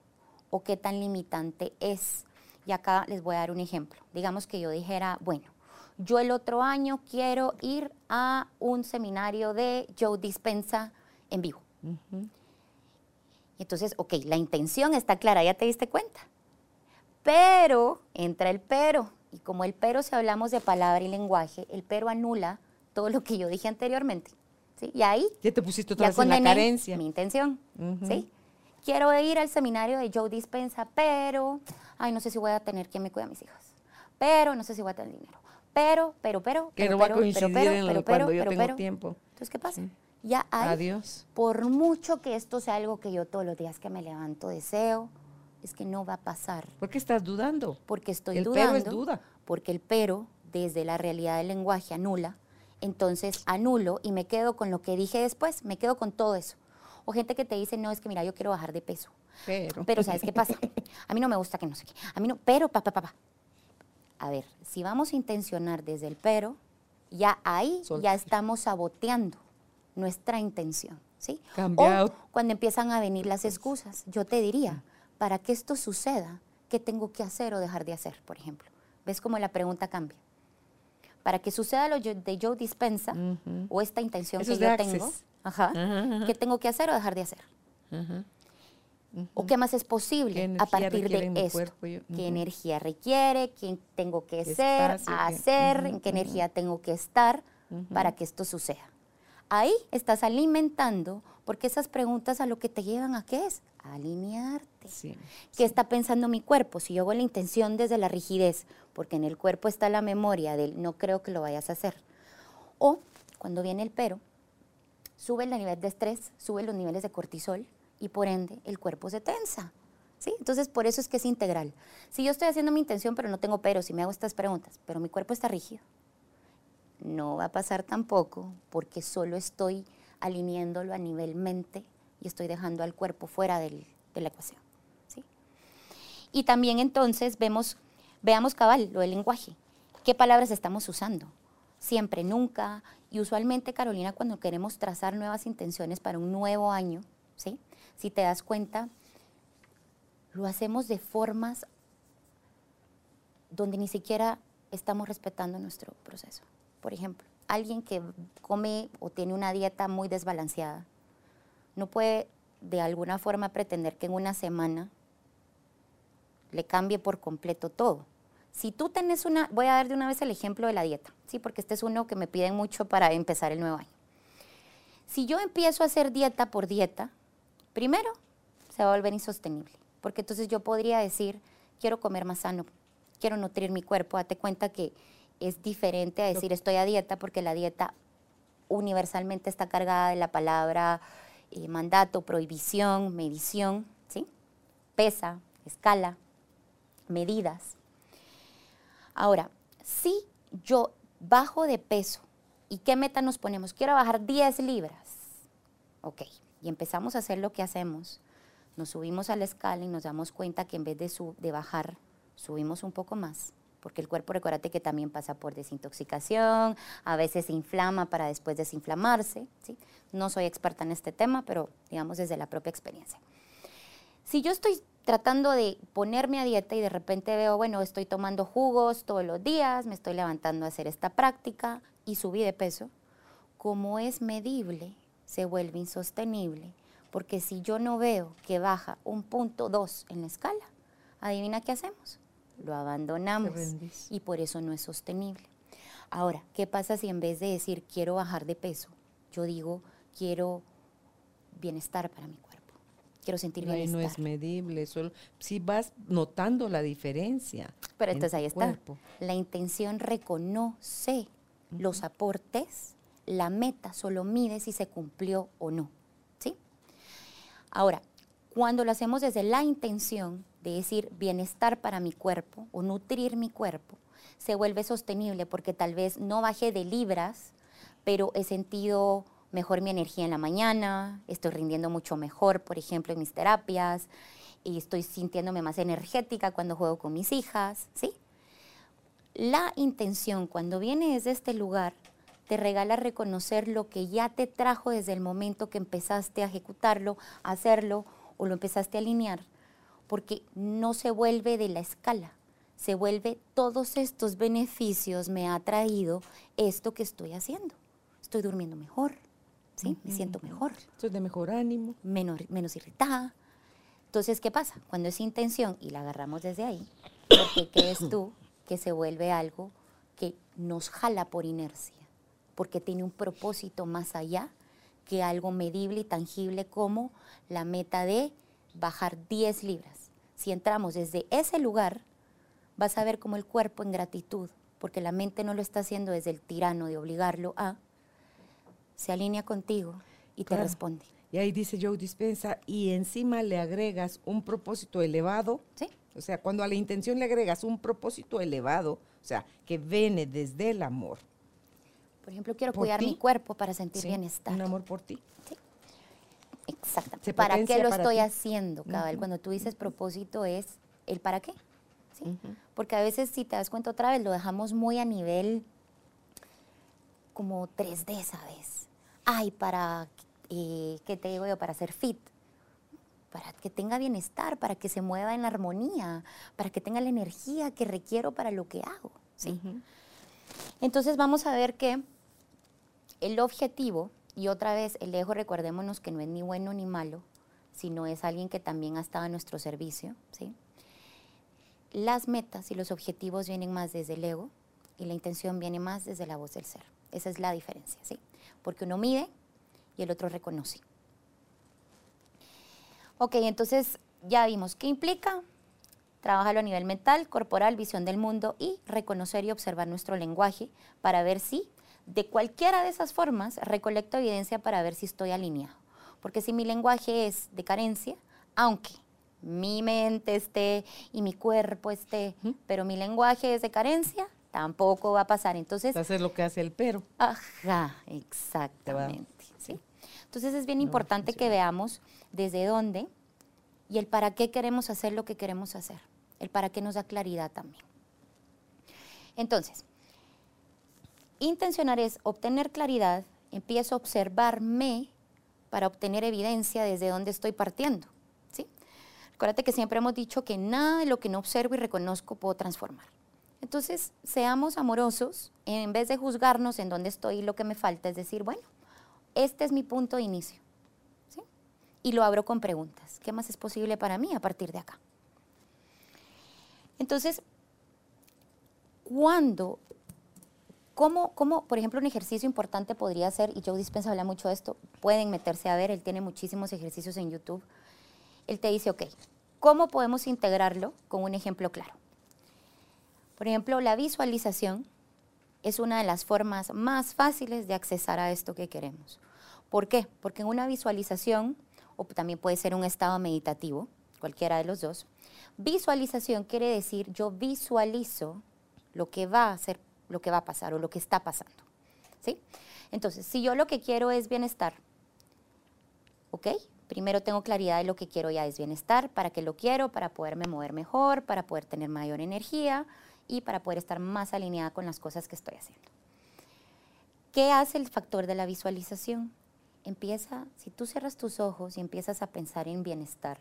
o qué tan limitante es? Y acá les voy a dar un ejemplo. Digamos que yo dijera, bueno, yo el otro año quiero ir a un seminario de Joe Dispensa en vivo. Entonces, ok, la intención está clara, ya te diste cuenta. Pero, entra el pero. Y como el pero, si hablamos de palabra y lenguaje, el pero anula todo lo que yo dije anteriormente. ¿sí? Y ahí Ya te pusiste otra vez en la condené carencia. mi intención. Quiero ir al seminario de Joe Dispensa, pero, ay, no sé si voy a tener quien me cuida a mis hijas. Pero, no sé si voy a tener dinero. Pero, pero, pero, Que pero, no va a pero, coincidir pero, en lo- pero, cuando pero, yo pero, tengo pero. tiempo. Entonces, ¿qué pasa? Sí. Ya hay, Adiós. por mucho que esto sea algo que yo todos los días que me levanto deseo, es que no va a pasar ¿Por qué estás dudando? porque estoy El dudando. pero es duda. Porque el pero, desde la realidad del lenguaje, anula. Entonces anulo y me quedo con lo que dije después, me quedo con todo eso. O gente que te dice, no, es que mira, yo quiero bajar de peso. Pero. Pero ¿sabes qué pasa? A mí no me gusta que no sé qué. A mí no, pero, papá, papá. A ver, si vamos a intencionar desde el pero, ya ahí ya estamos saboteando nuestra intención, ¿sí? Cambiado. O cuando empiezan a venir las excusas, yo te diría, para que esto suceda, ¿qué tengo que hacer o dejar de hacer, por ejemplo? ¿Ves cómo la pregunta cambia? Para que suceda lo de Joe Dispensa o esta intención Eso que yo Access. tengo, ajá, ajá. ¿qué tengo que hacer o dejar de hacer? Ajá. ¿O qué más es ¿Qué posible a partir de esto? ¿Qué energía requiere? ¿Qué tengo que ¿Qué ser, hacer? ¿En qué energía tengo que estar para que esto suceda? Ahí estás alimentando, porque esas preguntas a lo que te llevan a qué es? A alinearte. Sí. ¿Qué está pensando mi cuerpo? Si yo hago la intención desde la rigidez, porque en el cuerpo está la memoria del no creo que lo vayas a hacer. O cuando viene el pero, sube el nivel de estrés, sube los niveles de cortisol y por ende el cuerpo se tensa. ¿sí? Entonces por eso es que es integral. Si yo estoy haciendo mi intención pero no tengo pero, si me hago estas preguntas, pero mi cuerpo está rígido, no va a pasar tampoco porque solo estoy alineándolo a nivel mente y estoy dejando al cuerpo fuera de la ecuación. ¿sí? Y también entonces vemos, veamos cabal lo del lenguaje. ¿Qué palabras estamos usando? Siempre, nunca. Y usualmente, Carolina, cuando queremos trazar nuevas intenciones para un nuevo año, ¿sí? si te das cuenta, lo hacemos de formas donde ni siquiera estamos respetando nuestro proceso. Por ejemplo, alguien que come o tiene una dieta muy desbalanceada, no puede de alguna forma pretender que en una semana le cambie por completo todo. Si tú tenés una, voy a dar de una vez el ejemplo de la dieta, sí, porque este es uno que me piden mucho para empezar el nuevo año. Si yo empiezo a hacer dieta por dieta, primero se va a volver insostenible, porque entonces yo podría decir, quiero comer más sano, quiero nutrir mi cuerpo, date cuenta que es diferente a decir estoy a dieta, porque la dieta universalmente está cargada de la palabra eh, mandato, prohibición, medición, ¿sí? pesa, escala, medidas. Ahora, si yo bajo de peso, ¿y qué meta nos ponemos? Quiero bajar 10 libras. Ok, y empezamos a hacer lo que hacemos. Nos subimos a la escala y nos damos cuenta que en vez de, de bajar, subimos un poco más. Porque el cuerpo, recuérdate que también pasa por desintoxicación, a veces se inflama para después desinflamarse. ¿sí? No soy experta en este tema, pero digamos desde la propia experiencia. Si yo estoy tratando de ponerme a dieta y de repente veo, bueno, estoy tomando jugos todos los días, me estoy levantando a hacer esta práctica y subí de peso, como es medible, se vuelve insostenible. Porque si yo no veo que baja un punto dos en la escala, adivina qué hacemos. Lo abandonamos y por eso no es sostenible. Ahora, ¿qué pasa si en vez de decir quiero bajar de peso, yo digo quiero bienestar para mi cuerpo? Quiero sentir bienestar. no es medible, solo si vas notando la diferencia. Pero en entonces tu ahí está. cuerpo. La intención reconoce los aportes, la meta solo mide si se cumplió o no. ¿sí? Ahora, cuando lo hacemos desde la intención de decir bienestar para mi cuerpo o nutrir mi cuerpo, se vuelve sostenible porque tal vez no bajé de libras, pero he sentido mejor mi energía en la mañana, estoy rindiendo mucho mejor, por ejemplo, en mis terapias, y estoy sintiéndome más energética cuando juego con mis hijas, ¿sí? La intención, cuando viene desde este lugar, te regala reconocer lo que ya te trajo desde el momento que empezaste a ejecutarlo, a hacerlo o lo empezaste a alinear, porque no se vuelve de la escala, se vuelve todos estos beneficios me ha traído esto que estoy haciendo. Estoy durmiendo mejor, ¿sí? Me siento mejor Eso es de mejor ánimo. menos, menos irritada, Entonces, ¿qué pasa? Cuando es intención y la agarramos desde ahí, ¿por qué crees tú que se vuelve algo que nos jala por inercia? Porque tiene un propósito más allá que algo medible y tangible como la meta de bajar 10 libras. Si entramos desde ese lugar, vas a ver como el cuerpo en gratitud, porque la mente no lo está haciendo desde el tirano de obligarlo a, se alinea contigo y te responde. Y ahí dice Joe Dispensa, y encima le agregas un propósito elevado. ¿Sí? O sea, cuando a la intención le agregas un propósito elevado, o sea, que viene desde el amor. Por ejemplo, quiero ¿Por cuidar ti? mi cuerpo para sentir ¿sí? bienestar. Un amor por ti. Exactamente. ¿Para qué lo para estoy ti. haciendo? Cabal, cuando tú dices propósito es el para qué. ¿sí? Porque a veces, si te das cuenta otra vez, lo dejamos muy a nivel como 3D, ¿sabes? Ay, para, eh, ¿qué te digo yo? Para ser fit. Para que tenga bienestar, para que se mueva en armonía, para que tenga la energía que requiero para lo que hago. ¿sí? Entonces vamos a ver que el objetivo, y otra vez el ego, recordémonos que no es ni bueno ni malo, sino es alguien que también ha estado a nuestro servicio. ¿sí? Las metas y los objetivos vienen más desde el ego y la intención viene más desde la voz del ser. Esa es la diferencia, ¿sí? Porque uno mide y el otro reconoce. Ok, entonces ya vimos qué implica trabajarlo a nivel mental, corporal, visión del mundo y reconocer y observar nuestro lenguaje para ver si de cualquiera de esas formas recolecto evidencia para ver si estoy alineado. Porque si mi lenguaje es de carencia, aunque mi mente esté y mi cuerpo esté, pero mi lenguaje es de carencia, tampoco va a pasar. Entonces, Hacer lo que hace el pero. Ajá, exactamente. ¿sí? Entonces es bien importante que veamos desde dónde y el para qué queremos hacer lo que queremos hacer. El para qué nos da claridad también. Entonces, intencionar es obtener claridad, empiezo a observarme para obtener evidencia desde dónde estoy partiendo. ¿sí? Que siempre hemos dicho que nada de lo que no observo y reconozco puedo transformar. Entonces, seamos amorosos, en vez de juzgarnos en dónde estoy y lo que me falta, es decir, bueno, este es mi punto de inicio. ¿sí? Y lo abro con preguntas. ¿Qué más es posible para mí a partir de acá? Entonces, cuando, cómo, cómo, por ejemplo, un ejercicio importante podría ser, y Joe Dispensa habla mucho de esto, pueden meterse a ver, él tiene muchísimos ejercicios en YouTube. Él te dice, ok, ¿cómo podemos integrarlo con un ejemplo claro? Por ejemplo, la visualización es una de las formas más fáciles de accesar a esto que queremos. ¿Por qué? Porque en una visualización, o también puede ser un estado meditativo, cualquiera de los dos, visualización quiere decir yo visualizo lo que va a ser, lo que va a pasar o lo que está pasando. ¿Sí? Entonces, si yo lo que quiero es bienestar, ¿ok? Primero tengo claridad de lo que quiero ya es bienestar, para qué lo quiero, para poderme mover mejor, para poder tener mayor energía y para poder estar más alineada con las cosas que estoy haciendo. ¿Qué hace el factor de la visualización? Empieza, si tú cierras tus ojos y empiezas a pensar en bienestar,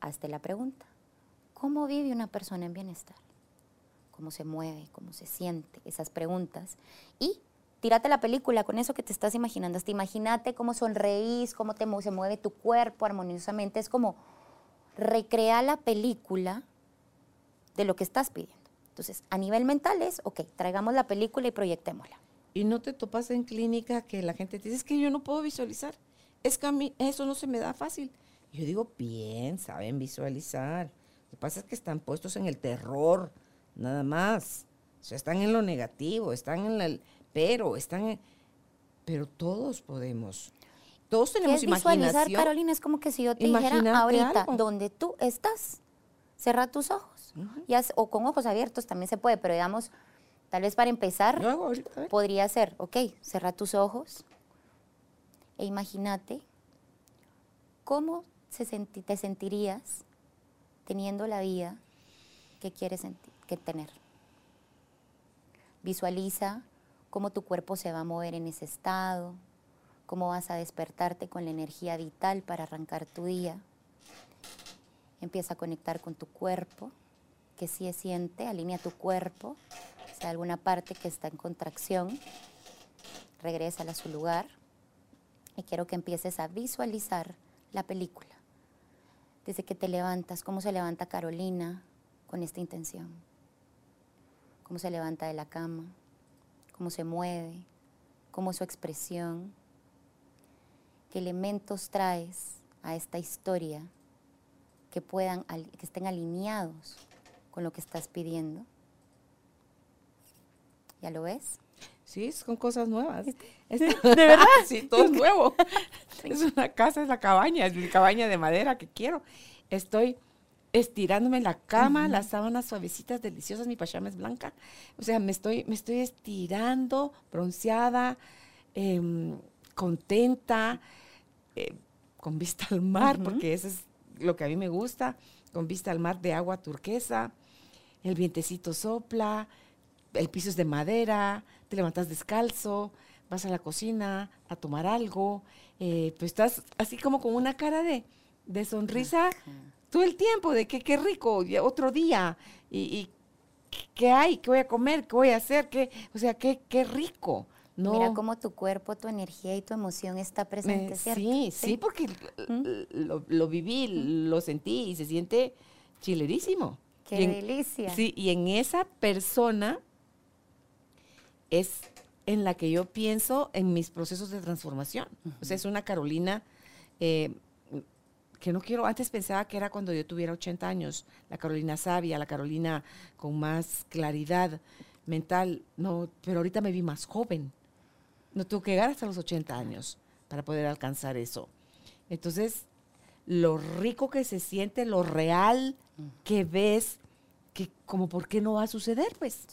hazte la pregunta, ¿cómo vive una persona en bienestar? ¿Cómo se mueve? ¿Cómo se siente? Esas preguntas. Y tírate la película con eso que te estás imaginando. Hasta imagínate cómo sonreís, cómo te, se mueve tu cuerpo armoniosamente. Es como recrear la película de lo que estás pidiendo. Entonces, a nivel mental es, ok, traigamos la película y proyectémosla. Y no te topas en clínica que la gente te dice, es que yo no puedo visualizar. Es que a mí eso no se me da fácil. Yo digo, bien, saben visualizar. Lo que pasa es que están puestos en el terror, nada más. O sea, están en lo negativo, están en el pero, están en... Pero todos podemos. Todos ¿Qué tenemos visualizar, imaginación. Carolina? Es como que si yo te dijera ahorita, algo. donde tú estás, cerra tus ojos. Y o con ojos abiertos también se puede, pero digamos, tal vez para empezar, podría ser, ok, cerra tus ojos e imagínate cómo se senti- te sentirías teniendo la vida que quieres senti- que tener. Visualiza cómo tu cuerpo se va a mover en ese estado, cómo vas a despertarte con la energía vital para arrancar tu día. Empieza a conectar con tu cuerpo, que sí se siente, alinea tu cuerpo, si hay alguna parte que está en contracción, regrésala a su lugar y quiero que empieces a visualizar la película. Desde que te levantas, ¿cómo se levanta Carolina con esta intención? ¿Cómo se levanta de la cama? ¿Cómo se mueve? ¿Cómo es su expresión? ¿Qué elementos traes a esta historia que puedan, que estén alineados con lo que estás pidiendo? ¿Ya lo ves? Sí, son cosas nuevas. ¿De verdad? sí, todo es nuevo. Es una casa, es la cabaña, es mi cabaña de madera que quiero. Estoy estirándome en la cama, las sábanas suavecitas, deliciosas, mi pachama es blanca. O sea, me estoy, me estoy estirando, bronceada, em, contenta, eh, con vista al mar, porque eso es lo que a mí me gusta, con vista al mar de agua turquesa, el vientecito sopla, el piso es de madera, te levantas descalzo, vas a la cocina a tomar algo, eh, pues estás así como con una cara de, de sonrisa todo el tiempo, de que qué rico, otro día, y, qué hay, qué voy a comer, qué voy a hacer, qué, o sea, qué, qué rico. No. Mira cómo tu cuerpo, tu energía y tu emoción está presente, ¿cierto? Sí, sí, porque lo, lo, viví, lo sentí y se siente chilerísimo. Qué delicia. Sí, y en esa persona es en la que yo pienso en mis procesos de transformación. O sea, es una Carolina eh, que no quiero, antes pensaba que era cuando yo tuviera 80 años, la Carolina sabia, la Carolina con más claridad mental, no, pero ahorita me vi más joven. No tengo que llegar hasta los 80 años para poder alcanzar eso. Entonces, lo rico que se siente, lo real que ves, que como por qué no va a suceder, pues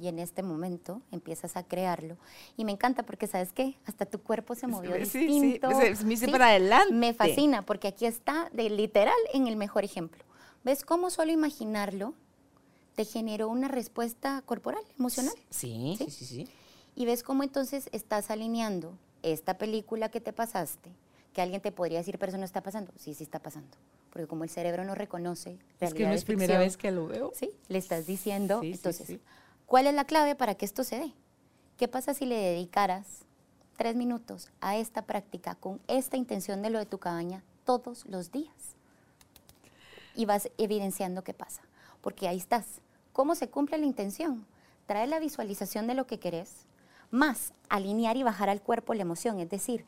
y en este momento empiezas a crearlo. Y me encanta porque, ¿sabes qué? Hasta tu cuerpo se movió distinto. Sí, sí, me para adelante. Me fascina porque aquí está de literal en el mejor ejemplo. ¿Ves cómo solo imaginarlo te generó una respuesta corporal, emocional? Sí, sí, sí, sí. Y ves cómo entonces estás alineando esta película que te pasaste, que alguien te podría decir, pero eso no está pasando. Sí, sí está pasando. Porque como el cerebro no reconoce. Es que no es primera vez que lo veo. Sí, le estás diciendo. entonces, ¿Cuál es la clave para que esto se dé? ¿Qué pasa si le dedicaras tres minutos a esta práctica con esta intención de lo de tu cabaña todos los días? Y vas evidenciando qué pasa. Porque ahí estás. ¿Cómo se cumple la intención? Trae la visualización de lo que querés, más alinear y bajar al cuerpo la emoción, es decir,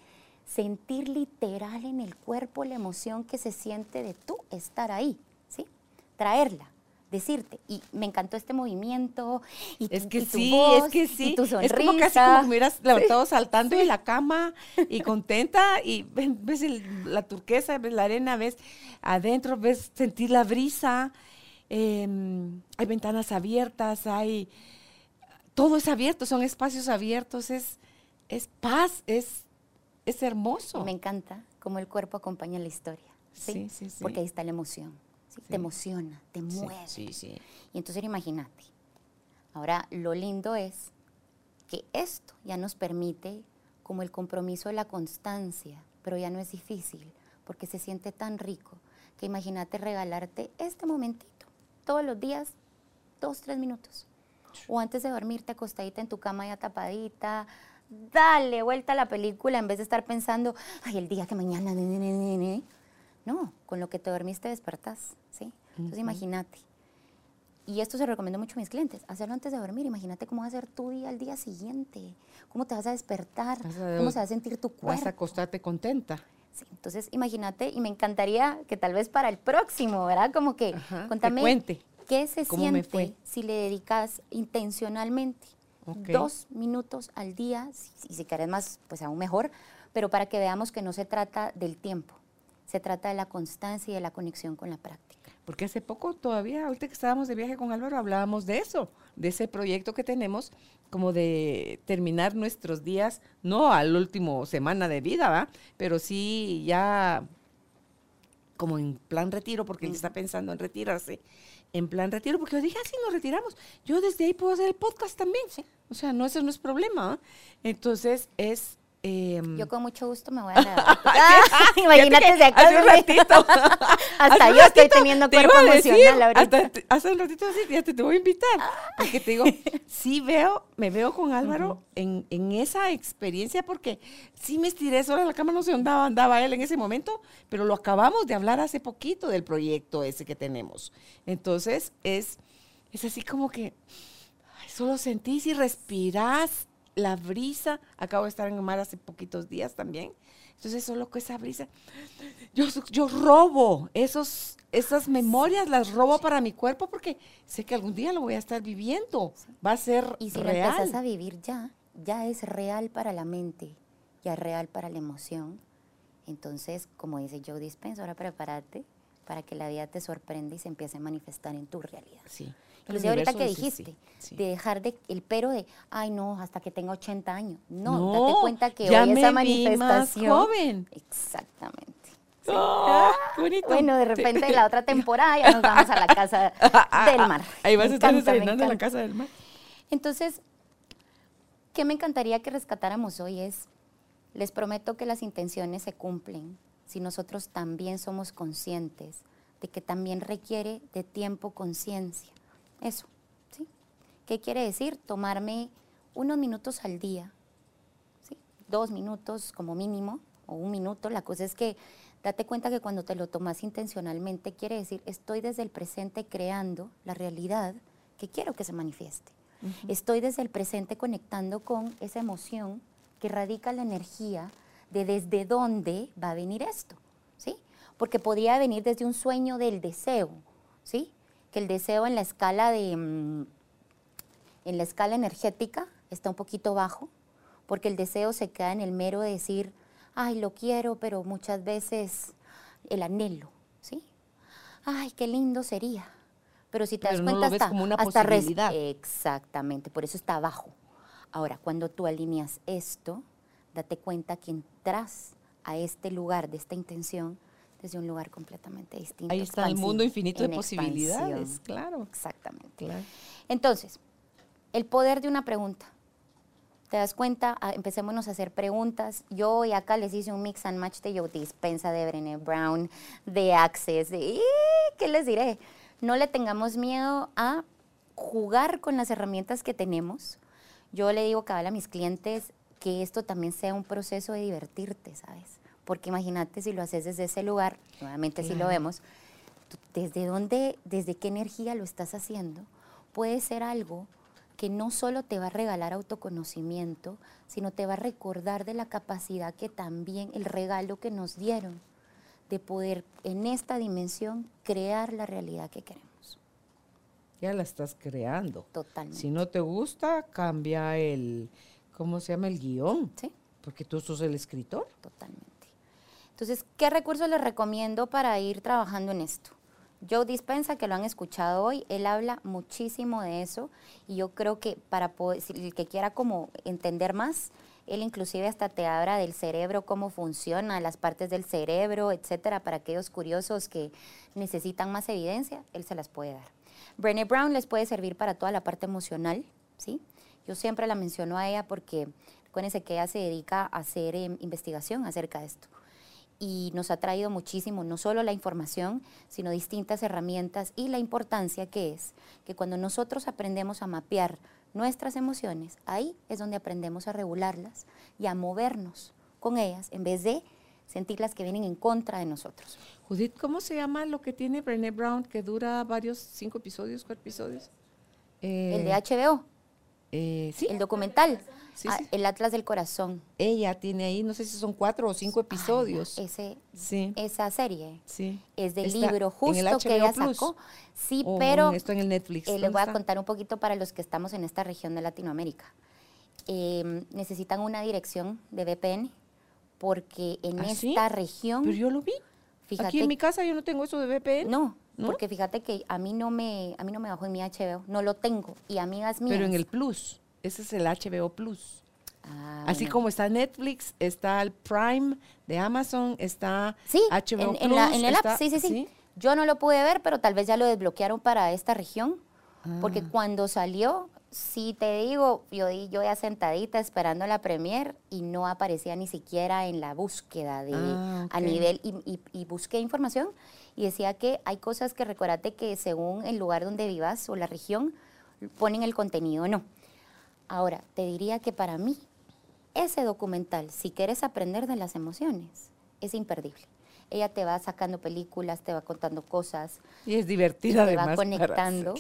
sentir literal en el cuerpo la emoción que se siente de tú estar ahí, ¿sí? Traerla decirte. Y me encantó este movimiento y, es que tu sí, voz, es que sí. y tu sonrisa. Es como casi como que hubieras levantado saltando de la cama y contenta y ves la turquesa, ves la arena, ves adentro, ves sentir la brisa. Em, hay ventanas abiertas, hay... Todo es abierto, son espacios abiertos, es, es paz, es, es hermoso. Me encanta cómo el cuerpo acompaña la historia. sí, sí. sí. Porque ahí está la emoción te emociona, te mueve. Sí, sí, Y entonces imagínate. Ahora, lo lindo es que esto ya nos permite como el compromiso de la constancia, pero ya no es difícil, porque se siente tan rico que imagínate regalarte este momentito, todos los días, dos, tres minutos. O antes de dormirte acostadita en tu cama ya tapadita, dale vuelta a la película en vez de estar pensando, ay, el día que mañana, no, con lo que te dormiste despertás, ¿sí? Entonces imagínate. Y esto se recomiendo mucho a mis clientes, hacerlo antes de dormir. Imagínate cómo va a ser tu día al día siguiente, cómo te vas a despertar, cómo se va a sentir tu cuerpo. Vas a acostarte contenta. Sí, entonces imagínate, y me encantaría que tal vez para el próximo, ¿verdad? Como que contame cuente. qué se siente si le dedicas intencionalmente dos minutos al día, y si quieres más, pues aún mejor, pero para que veamos que no se trata del tiempo, se trata de la constancia y de la conexión con la práctica. Porque hace poco todavía, ahorita que estábamos de viaje con Álvaro, hablábamos de eso, de ese proyecto que tenemos, como de terminar nuestros días, no al último semana de vida, ¿va? Pero sí ya como en plan retiro, porque él está pensando en retirarse, en plan retiro, porque yo dije, así ah, nos retiramos. Yo desde ahí puedo hacer el podcast también. Sí. O sea, no, eso no es problema. Entonces, es em, Yo con mucho gusto me voy a. Ah, imagínate si que hace un ratito. Hasta yo estoy teniendo te cuerpo decir, emocional ahorita. hasta te- hace un ratito así, fíjate, te voy a invitar. Porque te digo, sí veo, me veo con Álvaro en, en esa experiencia porque sí me estiré sola en la cama, no sé dónde andaba, andaba él en ese momento, pero lo acabamos de hablar hace poquito del proyecto ese que tenemos. Entonces, es, es así como que solo sentís y respirás la brisa. Acabo de estar en el mar hace poquitos días también. Entonces, solo con esa brisa, yo, yo robo esos, esas memorias, las robo para mi cuerpo porque sé que algún día lo voy a estar viviendo. Va a ser Y si lo real. empezás a vivir ya, ya es real para la mente, ya es real para la emoción. Entonces, como dice Joe Dispenza, ahora prepárate para que la vida te sorprenda y se empiece a manifestar en tu realidad. Sí. Inclusive ahorita que dice dijiste, sí, sí. de dejar de, el pero de, ay no, hasta que tenga 80 años. No, No, date cuenta que ya hoy me esa vi más manifestación. joven. Exactamente. ¡Ah, qué bonito! Bueno, de repente la otra temporada ya nos vamos a la casa del mar. Ahí vas a estar desayunando en la casa del mar. Entonces, ¿qué me encantaría que rescatáramos hoy es, les prometo que las intenciones se cumplen si nosotros también somos conscientes de que también requiere de tiempo, conciencia. Eso, ¿sí? ¿Qué quiere decir? Tomarme unos minutos al día, ¿sí? dos minutos como mínimo, o un minuto. La cosa es que date cuenta que cuando te lo tomas intencionalmente, quiere decir, estoy desde el presente creando la realidad que quiero que se manifieste. Estoy desde el presente conectando con esa emoción que radica la energía de desde dónde va a venir esto, ¿sí? Porque podría venir desde un sueño del deseo, ¿sí? Que el deseo en la escala de... mm, en la escala energética está un poquito bajo, porque el deseo se queda en el mero de decir, ay, lo quiero, pero muchas veces el anhelo, ¿sí? Ay, qué lindo sería. Pero si te Pero das no lo cuenta, ves hasta, como una hasta posibilidad. Exactamente, por eso está abajo. Ahora, cuando tú alineas esto, date cuenta que entras a este lugar de esta intención desde un lugar completamente distinto. Ahí está el mundo infinito de posibilidades, expansión. claro. Exactamente. Claro. Entonces, el poder de una pregunta. ¿Te das cuenta? Ah, empecémonos a hacer preguntas. Yo hoy acá les hice un mix and match de Joe Dispensa, de Brené Brown, de Access, de... ¡ih! ¿Qué les diré? No le tengamos miedo a jugar con las herramientas que tenemos. Yo le digo cada a mis clientes que esto también sea un proceso de divertirte, ¿sabes? Porque imagínate si lo haces desde ese lugar, nuevamente si lo vemos, desde dónde, desde qué energía lo estás haciendo, puede ser algo que no solo te va a regalar autoconocimiento, sino te va a recordar de la capacidad que también el regalo que nos dieron de poder en esta dimensión crear la realidad que queremos. Ya la estás creando. Totalmente. Si no te gusta, cambia el, ¿cómo se llama? El guion. ¿Sí? Porque tú sos el escritor. Totalmente. Entonces, ¿qué recursos les recomiendo para ir trabajando en esto? Joe Dispensa, que lo han escuchado hoy, él habla muchísimo de eso y yo creo que para poder, el que quiera como entender más, él inclusive hasta te habla del cerebro, cómo funciona, las partes del cerebro, etcétera, para aquellos curiosos que necesitan más evidencia, él se las puede dar. Brené Brown les puede servir para toda la parte emocional, ¿sí? Yo siempre la menciono a ella porque, acuérdense que ella se dedica a hacer em, investigación acerca de esto y nos ha traído muchísimo, no solo la información, sino distintas herramientas y la importancia que es que cuando nosotros aprendemos a mapear nuestras emociones, ahí es donde aprendemos a regularlas y a movernos con ellas en vez de sentirlas que vienen en contra de nosotros. Judith, ¿cómo se llama lo que tiene Brené Brown que dura varios, cinco episodios, cuatro episodios? Eh, el de HBO, eh, sí, el documental, Sí, ah, sí. el Atlas del Corazón. ella tiene ahí, no sé si son cuatro o cinco episodios. Ay, ese, sí, esa serie sí. es del Está libro en el justo que ella Plus. sacó. Sí, pero esto en el Netflix. Eh, les ¿dónde voy a contar un poquito para los que estamos en esta región de Latinoamérica. Eh, necesitan una dirección de VPN porque en ¿Ah, esta región, Pero yo lo vi. fíjate, Aquí en mi casa yo no tengo eso de VPN. no, ¿No? porque fíjate que a mí no me, a mí no me bajó en mi HBO, no lo tengo y amigas mías. Pero en el Plus. Ese es el HBO Plus. Ah, Así bueno. como está Netflix, está el Prime de Amazon, está Sí, HBO en, en la- Plus, en el app, sí, sí, sí, Yo no lo pude ver, pero tal vez ya lo desbloquearon para esta región, porque Ah. cuando salió, Si te digo, yo, di- yo ya sentadita esperando la premier y no aparecía ni siquiera en la búsqueda de Ah, a nivel y, y- y busqué información y decía que hay cosas que recordate que según el lugar donde vivas o la región ponen el contenido o no. Ahora, te diría que para mí ese documental, si quieres aprender de las emociones, es imperdible. Ella te va sacando películas, te va contando cosas, Y es divertida te además. va conectando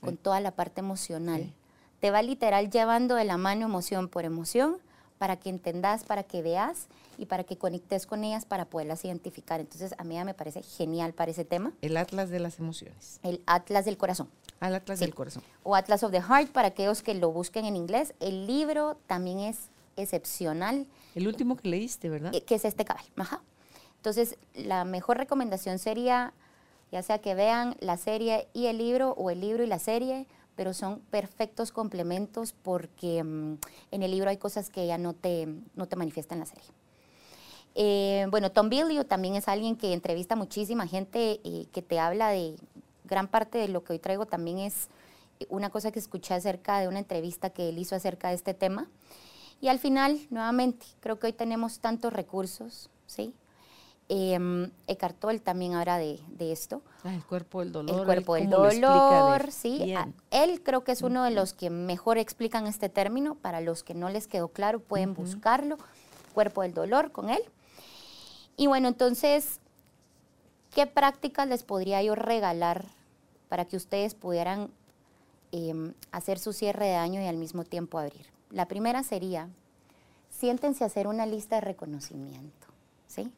con toda la parte emocional. Te va literal llevando de la mano emoción por emoción para que entendas, para que veas y para que conectes con ellas para poderlas identificar. Entonces, a mí ya me parece genial para ese tema, El Atlas de las emociones. el Atlas del Corazón Al Atlas Sí. del corazón. o Atlas of the Heart para aquellos que lo busquen en inglés. El libro también es excepcional, El último que leíste, ¿verdad? eh, que es este cabal. Ajá. Entonces, la mejor recomendación sería, ya sea que vean la serie y el libro, o el libro y la serie, pero son perfectos complementos porque mm, en el libro hay cosas que ella no te, no te manifiesta en la serie. Eh, bueno, Tom Bilyeu también es alguien que entrevista muchísima gente eh, que te habla de gran parte de lo que hoy traigo también es una cosa que escuché acerca de una entrevista que él hizo acerca de este tema. Y al final, nuevamente, creo que hoy tenemos tantos recursos, ¿sí? Eh, Eckhart Tolle también habla de, de esto. Ah, el cuerpo del dolor. El cuerpo del dolor, sí. bien. Él creo que es uno de los que mejor explican este término. Para los que no les quedó claro, pueden buscarlo. Cuerpo del dolor con él. Y bueno, entonces, ¿qué prácticas les podría yo regalar para que ustedes pudieran em, hacer su cierre de año y al mismo tiempo abrir? La primera sería, siéntense a hacer una lista de reconocimiento, ¿sí? De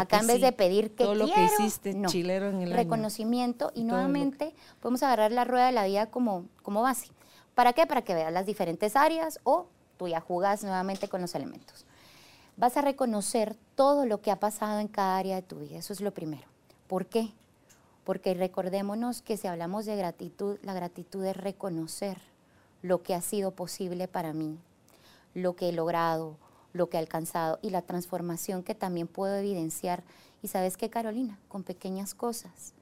Acá en vez sí, de pedir que todo lo que hiciste no. chilero en el año. reconocimiento y que- nuevamente podemos agarrar la rueda de la vida como, como base. ¿Para qué? Para que veas las diferentes áreas o tú ya jugas nuevamente con los elementos. Vas a reconocer todo lo que ha pasado en cada área de tu vida, eso es lo primero. ¿Por qué? Porque recordémonos que si hablamos de gratitud, la gratitud es reconocer lo que ha sido posible para mí, lo que he logrado, lo que he alcanzado y la transformación que también puedo evidenciar. Y sabes qué, Carolina, con pequeñas cosas.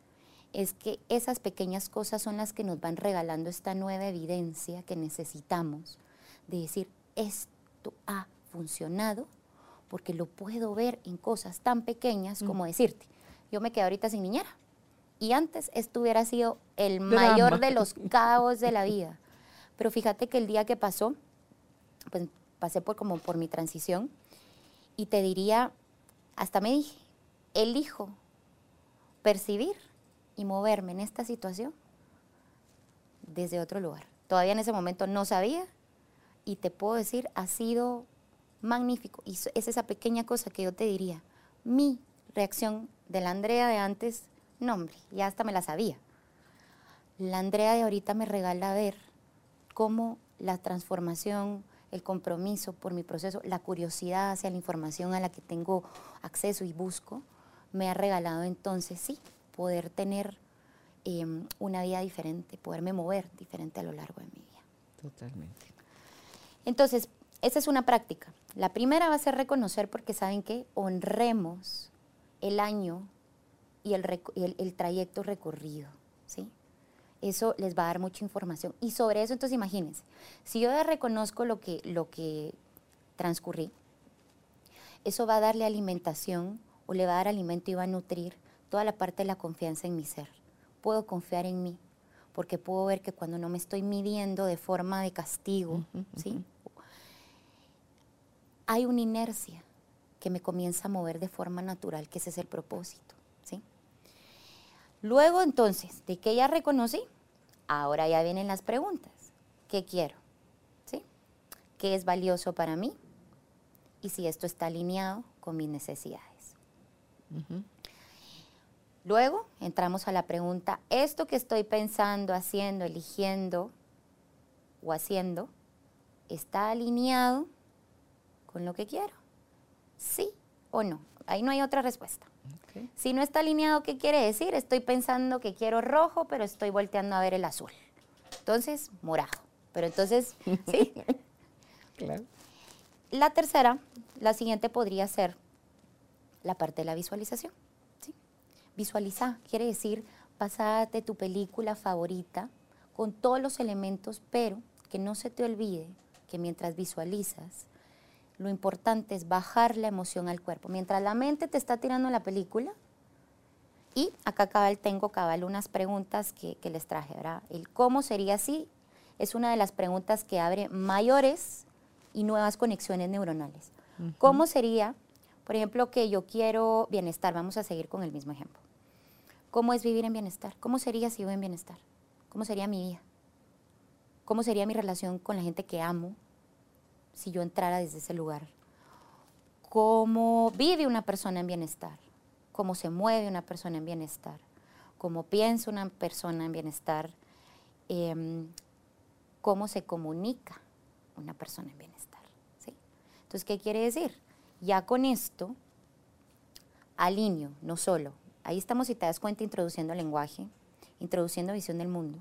Es que esas pequeñas cosas son las que nos van regalando esta nueva evidencia que necesitamos de decir, esto ha funcionado porque lo puedo ver en cosas tan pequeñas como decirte, yo me quedé ahorita sin niñera. Y antes esto hubiera sido el Drama. mayor de los caos de la vida. Pero fíjate que el día que pasó, pues pasé por como por mi transición y te diría, hasta me dije, elijo percibir y moverme en esta situación desde otro lugar. Todavía en ese momento no sabía y te puedo decir, ha sido magnífico. Y es esa pequeña cosa que yo te diría. Mi reacción de la Andrea de antes, no hombre, ya hasta me la sabía. La Andrea de ahorita me regala ver cómo la transformación, el compromiso por mi proceso, la curiosidad hacia la información a la que tengo acceso y busco, me ha regalado entonces, sí, poder tener eh, una vida diferente, poderme mover diferente a lo largo de mi vida. Totalmente. Entonces, esa es una práctica. La primera va a ser reconocer porque saben que honremos el año y el, el- el trayecto recorrido, ¿sí? Eso les va a dar mucha información. Y sobre eso, entonces imagínense, si yo ya reconozco lo que, lo que transcurrí, eso va a darle alimentación o le va a dar alimento y va a nutrir toda la parte de la confianza en mi ser. Puedo confiar en mí, porque puedo ver que cuando no me estoy midiendo de forma de castigo, ¿sí? Hay una inercia que me comienza a mover de forma natural, que ese es el propósito. ¿sí? Luego entonces, de que ya reconocí, ahora ya vienen las preguntas. ¿Qué quiero? ¿Sí? ¿Qué es valioso para mí? Y si esto está alineado con mis necesidades. Luego entramos a la pregunta, ¿esto que estoy pensando, haciendo, eligiendo o haciendo, está alineado con lo que quiero? ¿Sí o no? Ahí no hay otra respuesta. Si no está alineado, ¿qué quiere decir? Estoy pensando que quiero rojo, pero estoy volteando a ver el azul. Entonces, morado. Pero entonces, ¿sí? Claro. La tercera, la siguiente podría ser la parte de la visualización. ¿sí? Visualizar quiere decir pasarte tu película favorita con todos los elementos, pero que no se te olvide que mientras visualizas, lo importante es bajar la emoción al cuerpo. Mientras la mente te está tirando la película, y acá cabal tengo cabal unas preguntas que, que les traje, ¿verdad? El cómo sería así es una de las preguntas que abre mayores y nuevas conexiones neuronales. ¿Cómo sería, por ejemplo, que yo quiero bienestar? Vamos a seguir con el mismo ejemplo. ¿Cómo es vivir en bienestar? ¿Cómo sería si vivo en bienestar? ¿Cómo sería mi vida? ¿Cómo sería mi relación con la gente que amo si yo entrara desde ese lugar? ¿Cómo vive una persona en bienestar? ¿Cómo se mueve una persona en bienestar? ¿Cómo piensa una persona en bienestar? Em, ¿Cómo se comunica una persona en bienestar? Entonces, ¿qué quiere decir? Ya con esto alineo, no solo. Ahí estamos, si te das cuenta, introduciendo lenguaje, introduciendo visión del mundo,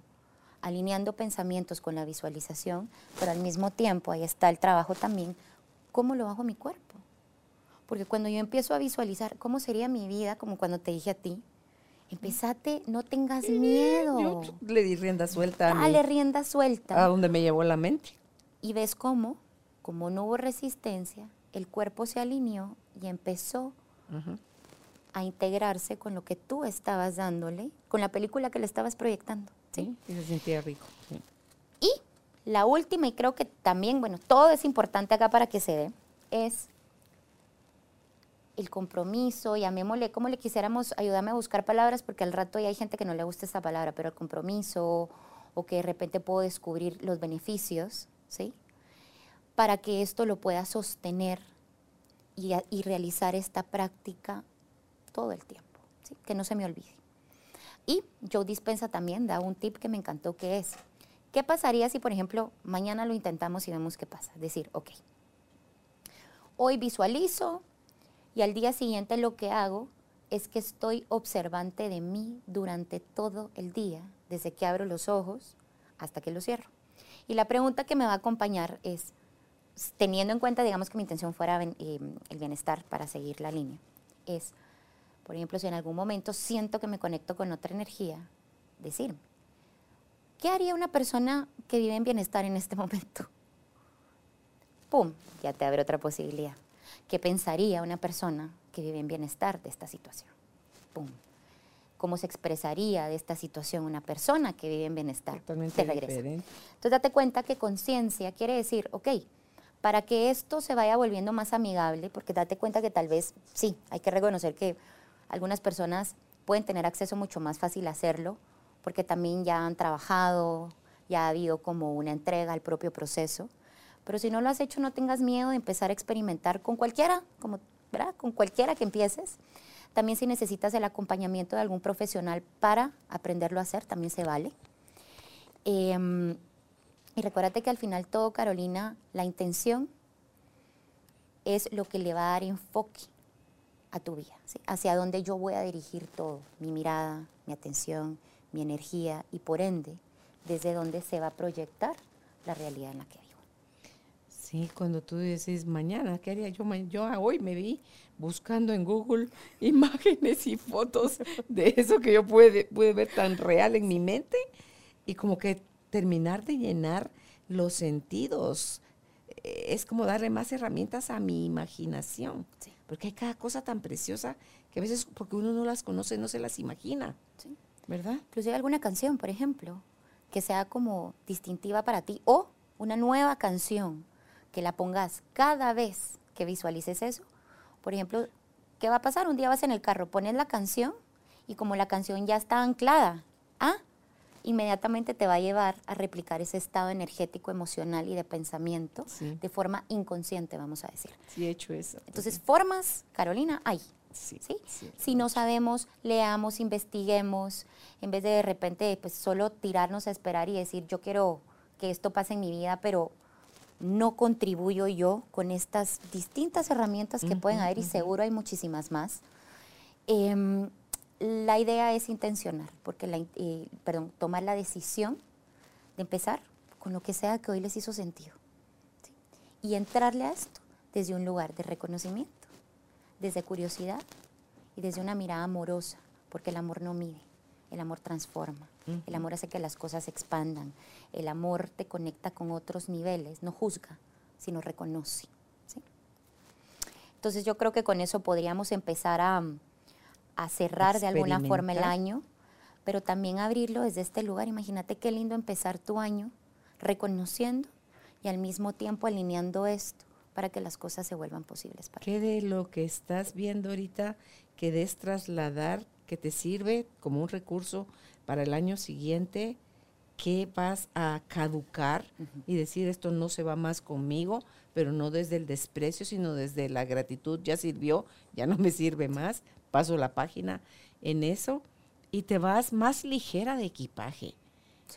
alineando pensamientos con la visualización, pero al mismo tiempo ahí está el trabajo también, ¿cómo lo hago mi cuerpo? Porque cuando yo empiezo a visualizar cómo sería mi vida, como cuando te dije a ti, empezate, no tengas miedo. Yo le di rienda suelta. A Dale rienda suelta. A donde me llevó la mente. Y ves cómo, como no hubo resistencia, el cuerpo se alineó y empezó a integrarse con lo que tú estabas dándole, con la película que le estabas proyectando. ¿Sí? Y se sentía rico. sí. Y la última, y creo que también, bueno, todo es importante acá para que se dé, es el compromiso, llamémosle, como le quisiéramos, ayúdame a buscar palabras, porque al rato ya hay gente que no le gusta esa palabra, pero el compromiso, o que de repente puedo descubrir los beneficios, ¿sí? Para que esto lo pueda sostener y, y realizar esta práctica todo el tiempo, ¿sí? Que no se me olvide. Y Joe Dispensa también da un tip que me encantó, que es, ¿qué pasaría si, por ejemplo, mañana lo intentamos y vemos qué pasa? Decir, ok, hoy visualizo y al día siguiente lo que hago es que estoy observante de mí durante todo el día, desde que abro los ojos hasta que los cierro. Y la pregunta que me va a acompañar es, teniendo en cuenta, digamos que mi intención fuera eh, el bienestar para seguir la línea, es, por ejemplo, si en algún momento siento que me conecto con otra energía, decirme, ¿qué haría una persona que vive en bienestar en este momento? ¡Pum! Ya te abre otra posibilidad. ¿Qué pensaría una persona que vive en bienestar de esta situación? ¡Pum! ¿Cómo se expresaría de esta situación una persona que vive en bienestar? Totalmente te regresa. diferente. Entonces date cuenta que conciencia quiere decir, ok, para que esto se vaya volviendo más amigable, porque date cuenta que tal vez, sí, hay que reconocer que algunas personas pueden tener acceso mucho más fácil a hacerlo, porque también ya han trabajado, ya ha habido como una entrega al propio proceso. Pero si no lo has hecho, no tengas miedo de empezar a experimentar con cualquiera, ¿verdad? Con cualquiera que empieces. También si necesitas el acompañamiento de algún profesional para aprenderlo a hacer, también se vale. Em, y recuérdate que al final todo, Carolina, la intención es lo que le va a dar enfoque a tu vida, hacia dónde yo voy a dirigir todo, mi mirada, mi atención, mi energía y por ende, desde dónde se va a proyectar la realidad en la que vivo. Sí, cuando tú dices mañana, ¿qué haría yo? Yo hoy me vi buscando en Google imágenes y fotos de eso que yo pude, pude ver tan real en mi mente y como que terminar de llenar los sentidos. Es como darle más herramientas a mi imaginación. Sí. Porque hay cada cosa tan preciosa que a veces porque uno no las conoce, no se las imagina. ¿sí? ¿Verdad? Inclusive alguna canción, por ejemplo, que sea como distintiva para ti o una nueva canción que la pongas cada vez que visualices eso. Por ejemplo, ¿qué va a pasar? Un día vas en el carro, pones la canción y como la canción ya está anclada, ah, inmediatamente te va a llevar a replicar ese estado energético, emocional y de pensamiento Sí. de forma inconsciente, vamos a decir. Sí, he hecho eso. Entonces, formas, Carolina, hay. Sí, ¿sí? sí. Si no sabemos, leamos, investiguemos, en vez de de repente pues solo tirarnos a esperar y decir yo quiero que esto pase en mi vida, pero no contribuyo yo con estas distintas herramientas que pueden haber y seguro hay muchísimas más. Em, la idea es intencionar, porque la, eh, perdón, tomar la decisión de empezar con lo que sea que hoy les hizo sentido. ¿sí? Y entrarle a esto desde un lugar de reconocimiento, desde curiosidad y desde una mirada amorosa, porque el amor no mide, el amor transforma. El amor hace que las cosas se expandan. El amor te conecta con otros niveles, no juzga, sino reconoce. ¿sí? Entonces yo creo que con eso podríamos empezar a, a cerrar de alguna forma el año, pero también abrirlo desde este lugar. Imagínate qué lindo empezar tu año reconociendo y al mismo tiempo alineando esto para que las cosas se vuelvan posibles para. ¿Qué de lo que estás viendo ahorita querés trasladar que te sirve como un recurso para el año siguiente? ¿Qué vas a caducar y decir esto no se va más conmigo, pero no desde el desprecio, sino desde la gratitud? Ya sirvió, ya no me sirve más, paso la página en eso y te vas más ligera de equipaje.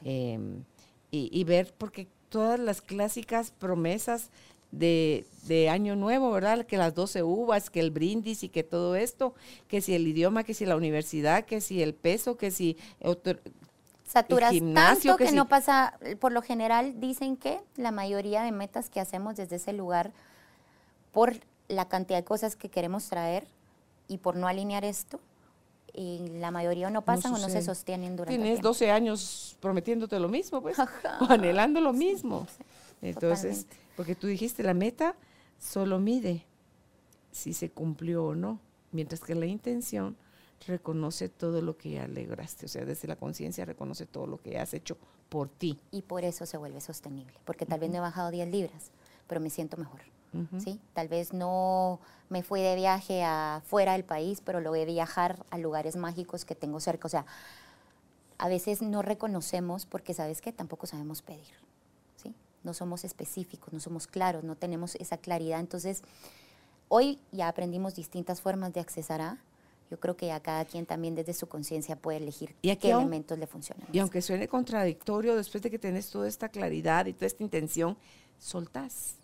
Em, y, y ver, porque todas las clásicas promesas de, de Año Nuevo, ¿verdad? Que las 12 uvas, que el brindis y que todo esto, que si el idioma, que si la universidad, que si el peso, que si... otro- Saturas gimnasio, tanto que que, no pasa, por lo general dicen que la mayoría de metas que hacemos desde ese lugar, por la cantidad de cosas que queremos traer y por no alinear esto, y la mayoría o no pasan o no se sostienen durante el Tienes tiempo. 12 años prometiéndote lo mismo, pues, Ajá. o anhelando lo mismo. Entonces, totalmente. porque tú dijiste, la meta solo mide si se cumplió o no, mientras que la intención reconoce todo lo que ya lograste, o sea, desde la conciencia reconoce todo lo que has hecho por ti. y por eso se vuelve sostenible, porque tal vez no he bajado 10 libras, pero me siento mejor. ¿Sí? Tal vez no me fui de viaje a fuera del país, pero logré viajar a lugares mágicos que tengo cerca. O sea, a veces no reconocemos porque, ¿sabes qué? Tampoco sabemos pedir. ¿sí? No somos específicos, no somos claros, no tenemos esa claridad. Entonces, hoy ya aprendimos distintas formas de accesar a. Yo creo que ya cada quien también desde su conciencia puede elegir Y qué elementos le funcionan. Y aunque suene contradictorio, después de que tenés toda esta claridad y toda esta intención, soltás.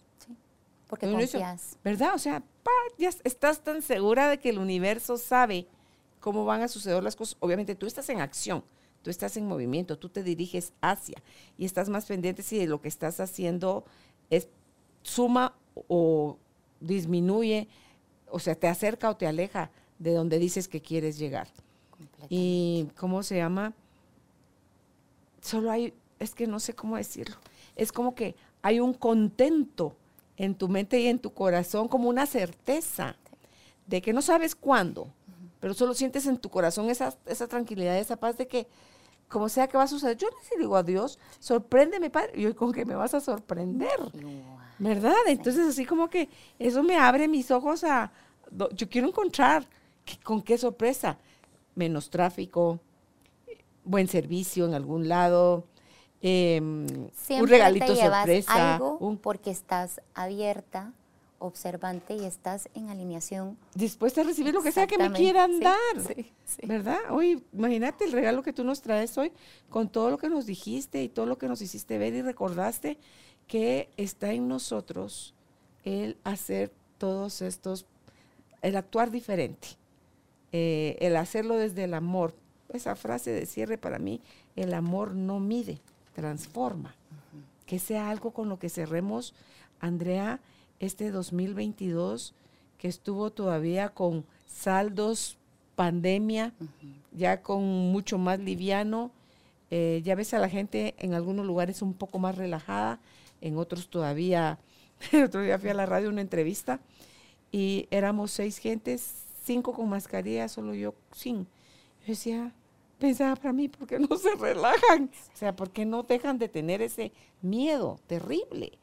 Porque confías. ¿Verdad? O sea, pa, ya estás tan segura de que el universo sabe cómo van a suceder las cosas. Obviamente tú estás en acción, tú estás en movimiento, tú te diriges hacia y estás más pendiente si lo que estás haciendo es suma o disminuye, o sea, te acerca o te aleja de donde dices que quieres llegar. Y ¿cómo se llama? Solo hay, es que no sé cómo decirlo. Es como que hay un contento en tu mente y en tu corazón, como una certeza de que no sabes cuándo, pero solo sientes en tu corazón esa, esa tranquilidad, esa paz de que como sea que va a suceder, yo le digo a Dios, sorpréndeme, Padre, y hoy con que me vas a sorprender. ¿Verdad? Entonces así como que eso me abre mis ojos a, yo quiero encontrar con qué sorpresa, menos tráfico, buen servicio en algún lado, em, un regalito te llevas sorpresa, algo un- porque estás abierta, observante y estás en alineación. dispuesta a recibir lo que sea que me quieran Sí, dar. sí, sí. ¿Verdad? Hoy, imagínate el regalo que tú nos traes hoy con todo lo que nos dijiste y todo lo que nos hiciste ver y recordaste que está en nosotros el hacer todos estos, el actuar diferente, eh, el hacerlo desde el amor. Esa frase de cierre para mí, el amor no mide, transforma. Que sea algo con lo que cerremos, Andrea, este 2022 que estuvo todavía con saldos, pandemia, ya con mucho más liviano. Eh, ya ves a la gente en algunos lugares un poco más relajada, en otros todavía. El otro día fui a la radio una entrevista y éramos seis gentes, cinco con mascarilla, solo yo sin. Yo decía, pensaba para mí, ¿por qué no se relajan? O sea, ¿por qué no dejan de tener ese miedo terrible?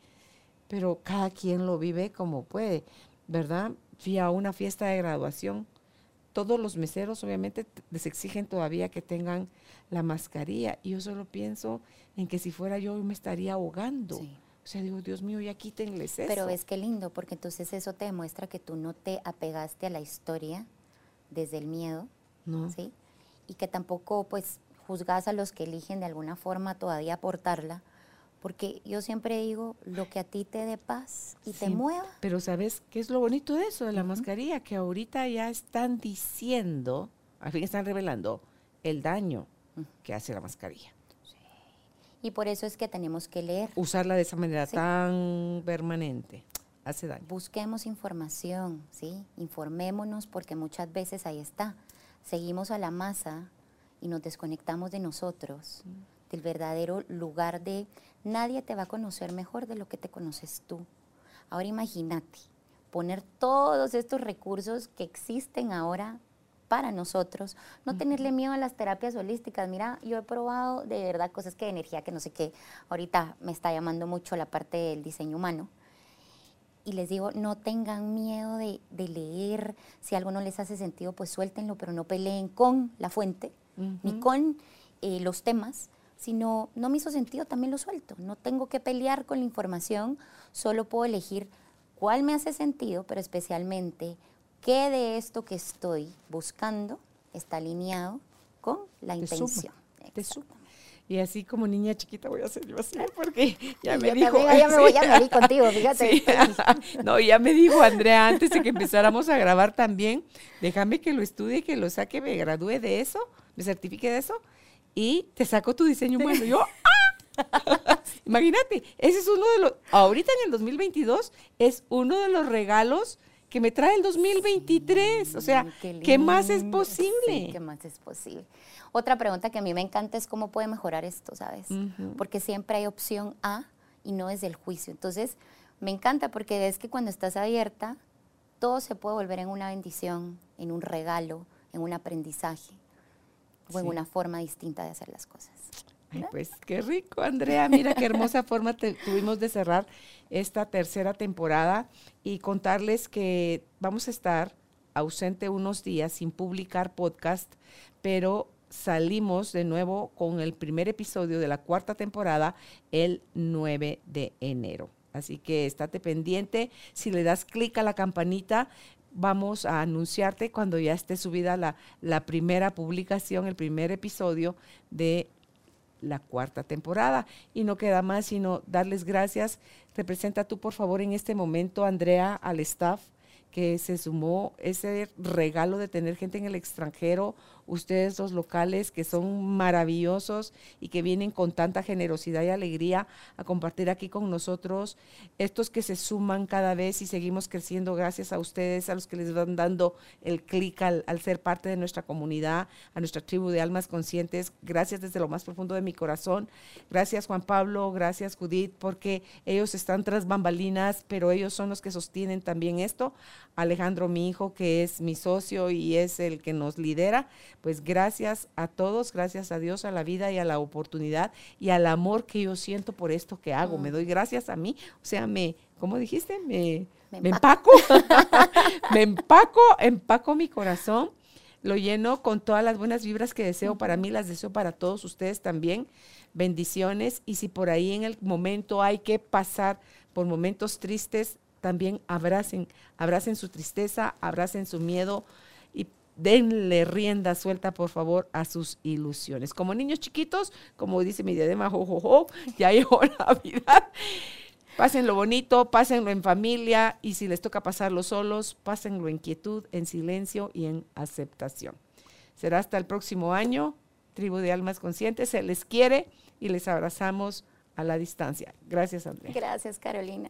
Pero cada quien lo vive como puede, ¿verdad? Fui a una fiesta de graduación. Todos los meseros obviamente les exigen todavía que tengan la mascarilla. Y yo solo pienso en que si fuera yo, yo me estaría ahogando. Sí. O sea, digo, Dios mío, ya quítenles eso. Pero ves qué lindo, porque entonces eso te demuestra que tú no te apegaste a la historia desde el miedo, No. ¿sí? Y que tampoco pues juzgas a los que eligen de alguna forma todavía aportarla, porque yo siempre digo, lo que a ti te dé paz y te Sí, mueva, Pero ¿sabes qué es lo bonito de eso, de la mascarilla? Que ahorita ya están diciendo, al fin están revelando el daño que hace la mascarilla. y por eso es que tenemos que leer. Usarla de esa manera Sí. tan permanente hace daño. Busquemos información, ¿sí? Informémonos porque muchas veces ahí está. Seguimos a la masa y nos desconectamos de nosotros, del verdadero lugar de nadie te va a conocer mejor de lo que te conoces tú. Ahora imagínate poner todos estos recursos que existen ahora para nosotros, no tenerle miedo a las terapias holísticas. Mira, yo he probado de verdad cosas que de energía, que no sé qué, ahorita me está llamando mucho la parte del diseño humano. Y les digo, no tengan miedo de, leer, si algo no les hace sentido, pues suéltenlo, pero no peleen con la fuente, ni con eh, los temas, sino no me hizo sentido, también lo suelto. No tengo que pelear con la información, solo puedo elegir cuál me hace sentido, pero especialmente qué de esto que estoy buscando está alineado con la intención. Y así como niña chiquita voy a hacer yo así, porque ya me dijo. ya me voy a contigo, fíjate. no, ya me dijo Andrea antes de que empezáramos a grabar también, déjame que lo estudie, que lo saque, me gradúe de eso, me certifique de eso, y te saco tu diseño humano. Yo, ¡ah! Imagínate, ese es uno de los, ahorita en el 2022, es uno de los regalos que me trae el 2023. O sea, qué, más es posible? ¿Qué más es posible? Otra pregunta que a mí me encanta es cómo puede mejorar esto, ¿sabes? Porque siempre hay opción A y no es el juicio. Entonces, me encanta porque ves que cuando estás abierta, todo se puede volver en una bendición, en un regalo, en un aprendizaje o en una forma distinta de hacer las cosas. Ay, pues qué rico, Andrea. Mira qué hermosa forma tuvimos de cerrar esta tercera temporada y contarles que vamos a estar ausente unos días sin publicar podcast, pero salimos de nuevo con el primer episodio de la cuarta temporada el 9 de enero. Así que estate pendiente. Si le das clic a la campanita, vamos a anunciarte cuando ya esté subida la, la primera publicación, el primer episodio de la cuarta temporada. Y no queda más sino darles gracias. Representa tú, por favor, en este momento, Andrea, al staff que se sumó ese regalo de tener gente en el extranjero ustedes los locales que son maravillosos y que vienen con tanta generosidad y alegría a compartir aquí con nosotros, estos que se suman cada vez y seguimos creciendo gracias a ustedes, a los que les van dando el clic al, ser parte de nuestra comunidad, a nuestra tribu de almas conscientes, gracias desde lo más profundo de mi corazón, gracias Juan Pablo, gracias Judith, porque ellos están tras bambalinas, pero ellos son los que sostienen también esto, Alejandro mi hijo, que es mi socio y es el que nos lidera, pues gracias a todos, gracias a Dios, a la vida y a la oportunidad y al amor que yo siento por esto que hago. Me mm. doy gracias a mí, o sea, me, ¿cómo dijiste? Me, me empaco, me empaco, empaco mi corazón, lo lleno con todas las buenas vibras que deseo para mí, las deseo para todos ustedes también. Bendiciones y si por ahí en el momento hay que pasar por momentos tristes, también abracen, abracen su tristeza, abracen su miedo, denle rienda suelta, por favor, a sus ilusiones. Como niños chiquitos, como dice mi diadema, jojojo, ya llegó Navidad. Pásenlo bonito, pásenlo en familia y si les toca pasarlo solos, pásenlo en quietud, en silencio y en aceptación. Será hasta el próximo año. Tribu de Almas Conscientes se les quiere y les abrazamos a la distancia. Gracias, Andrea. Gracias, Carolina.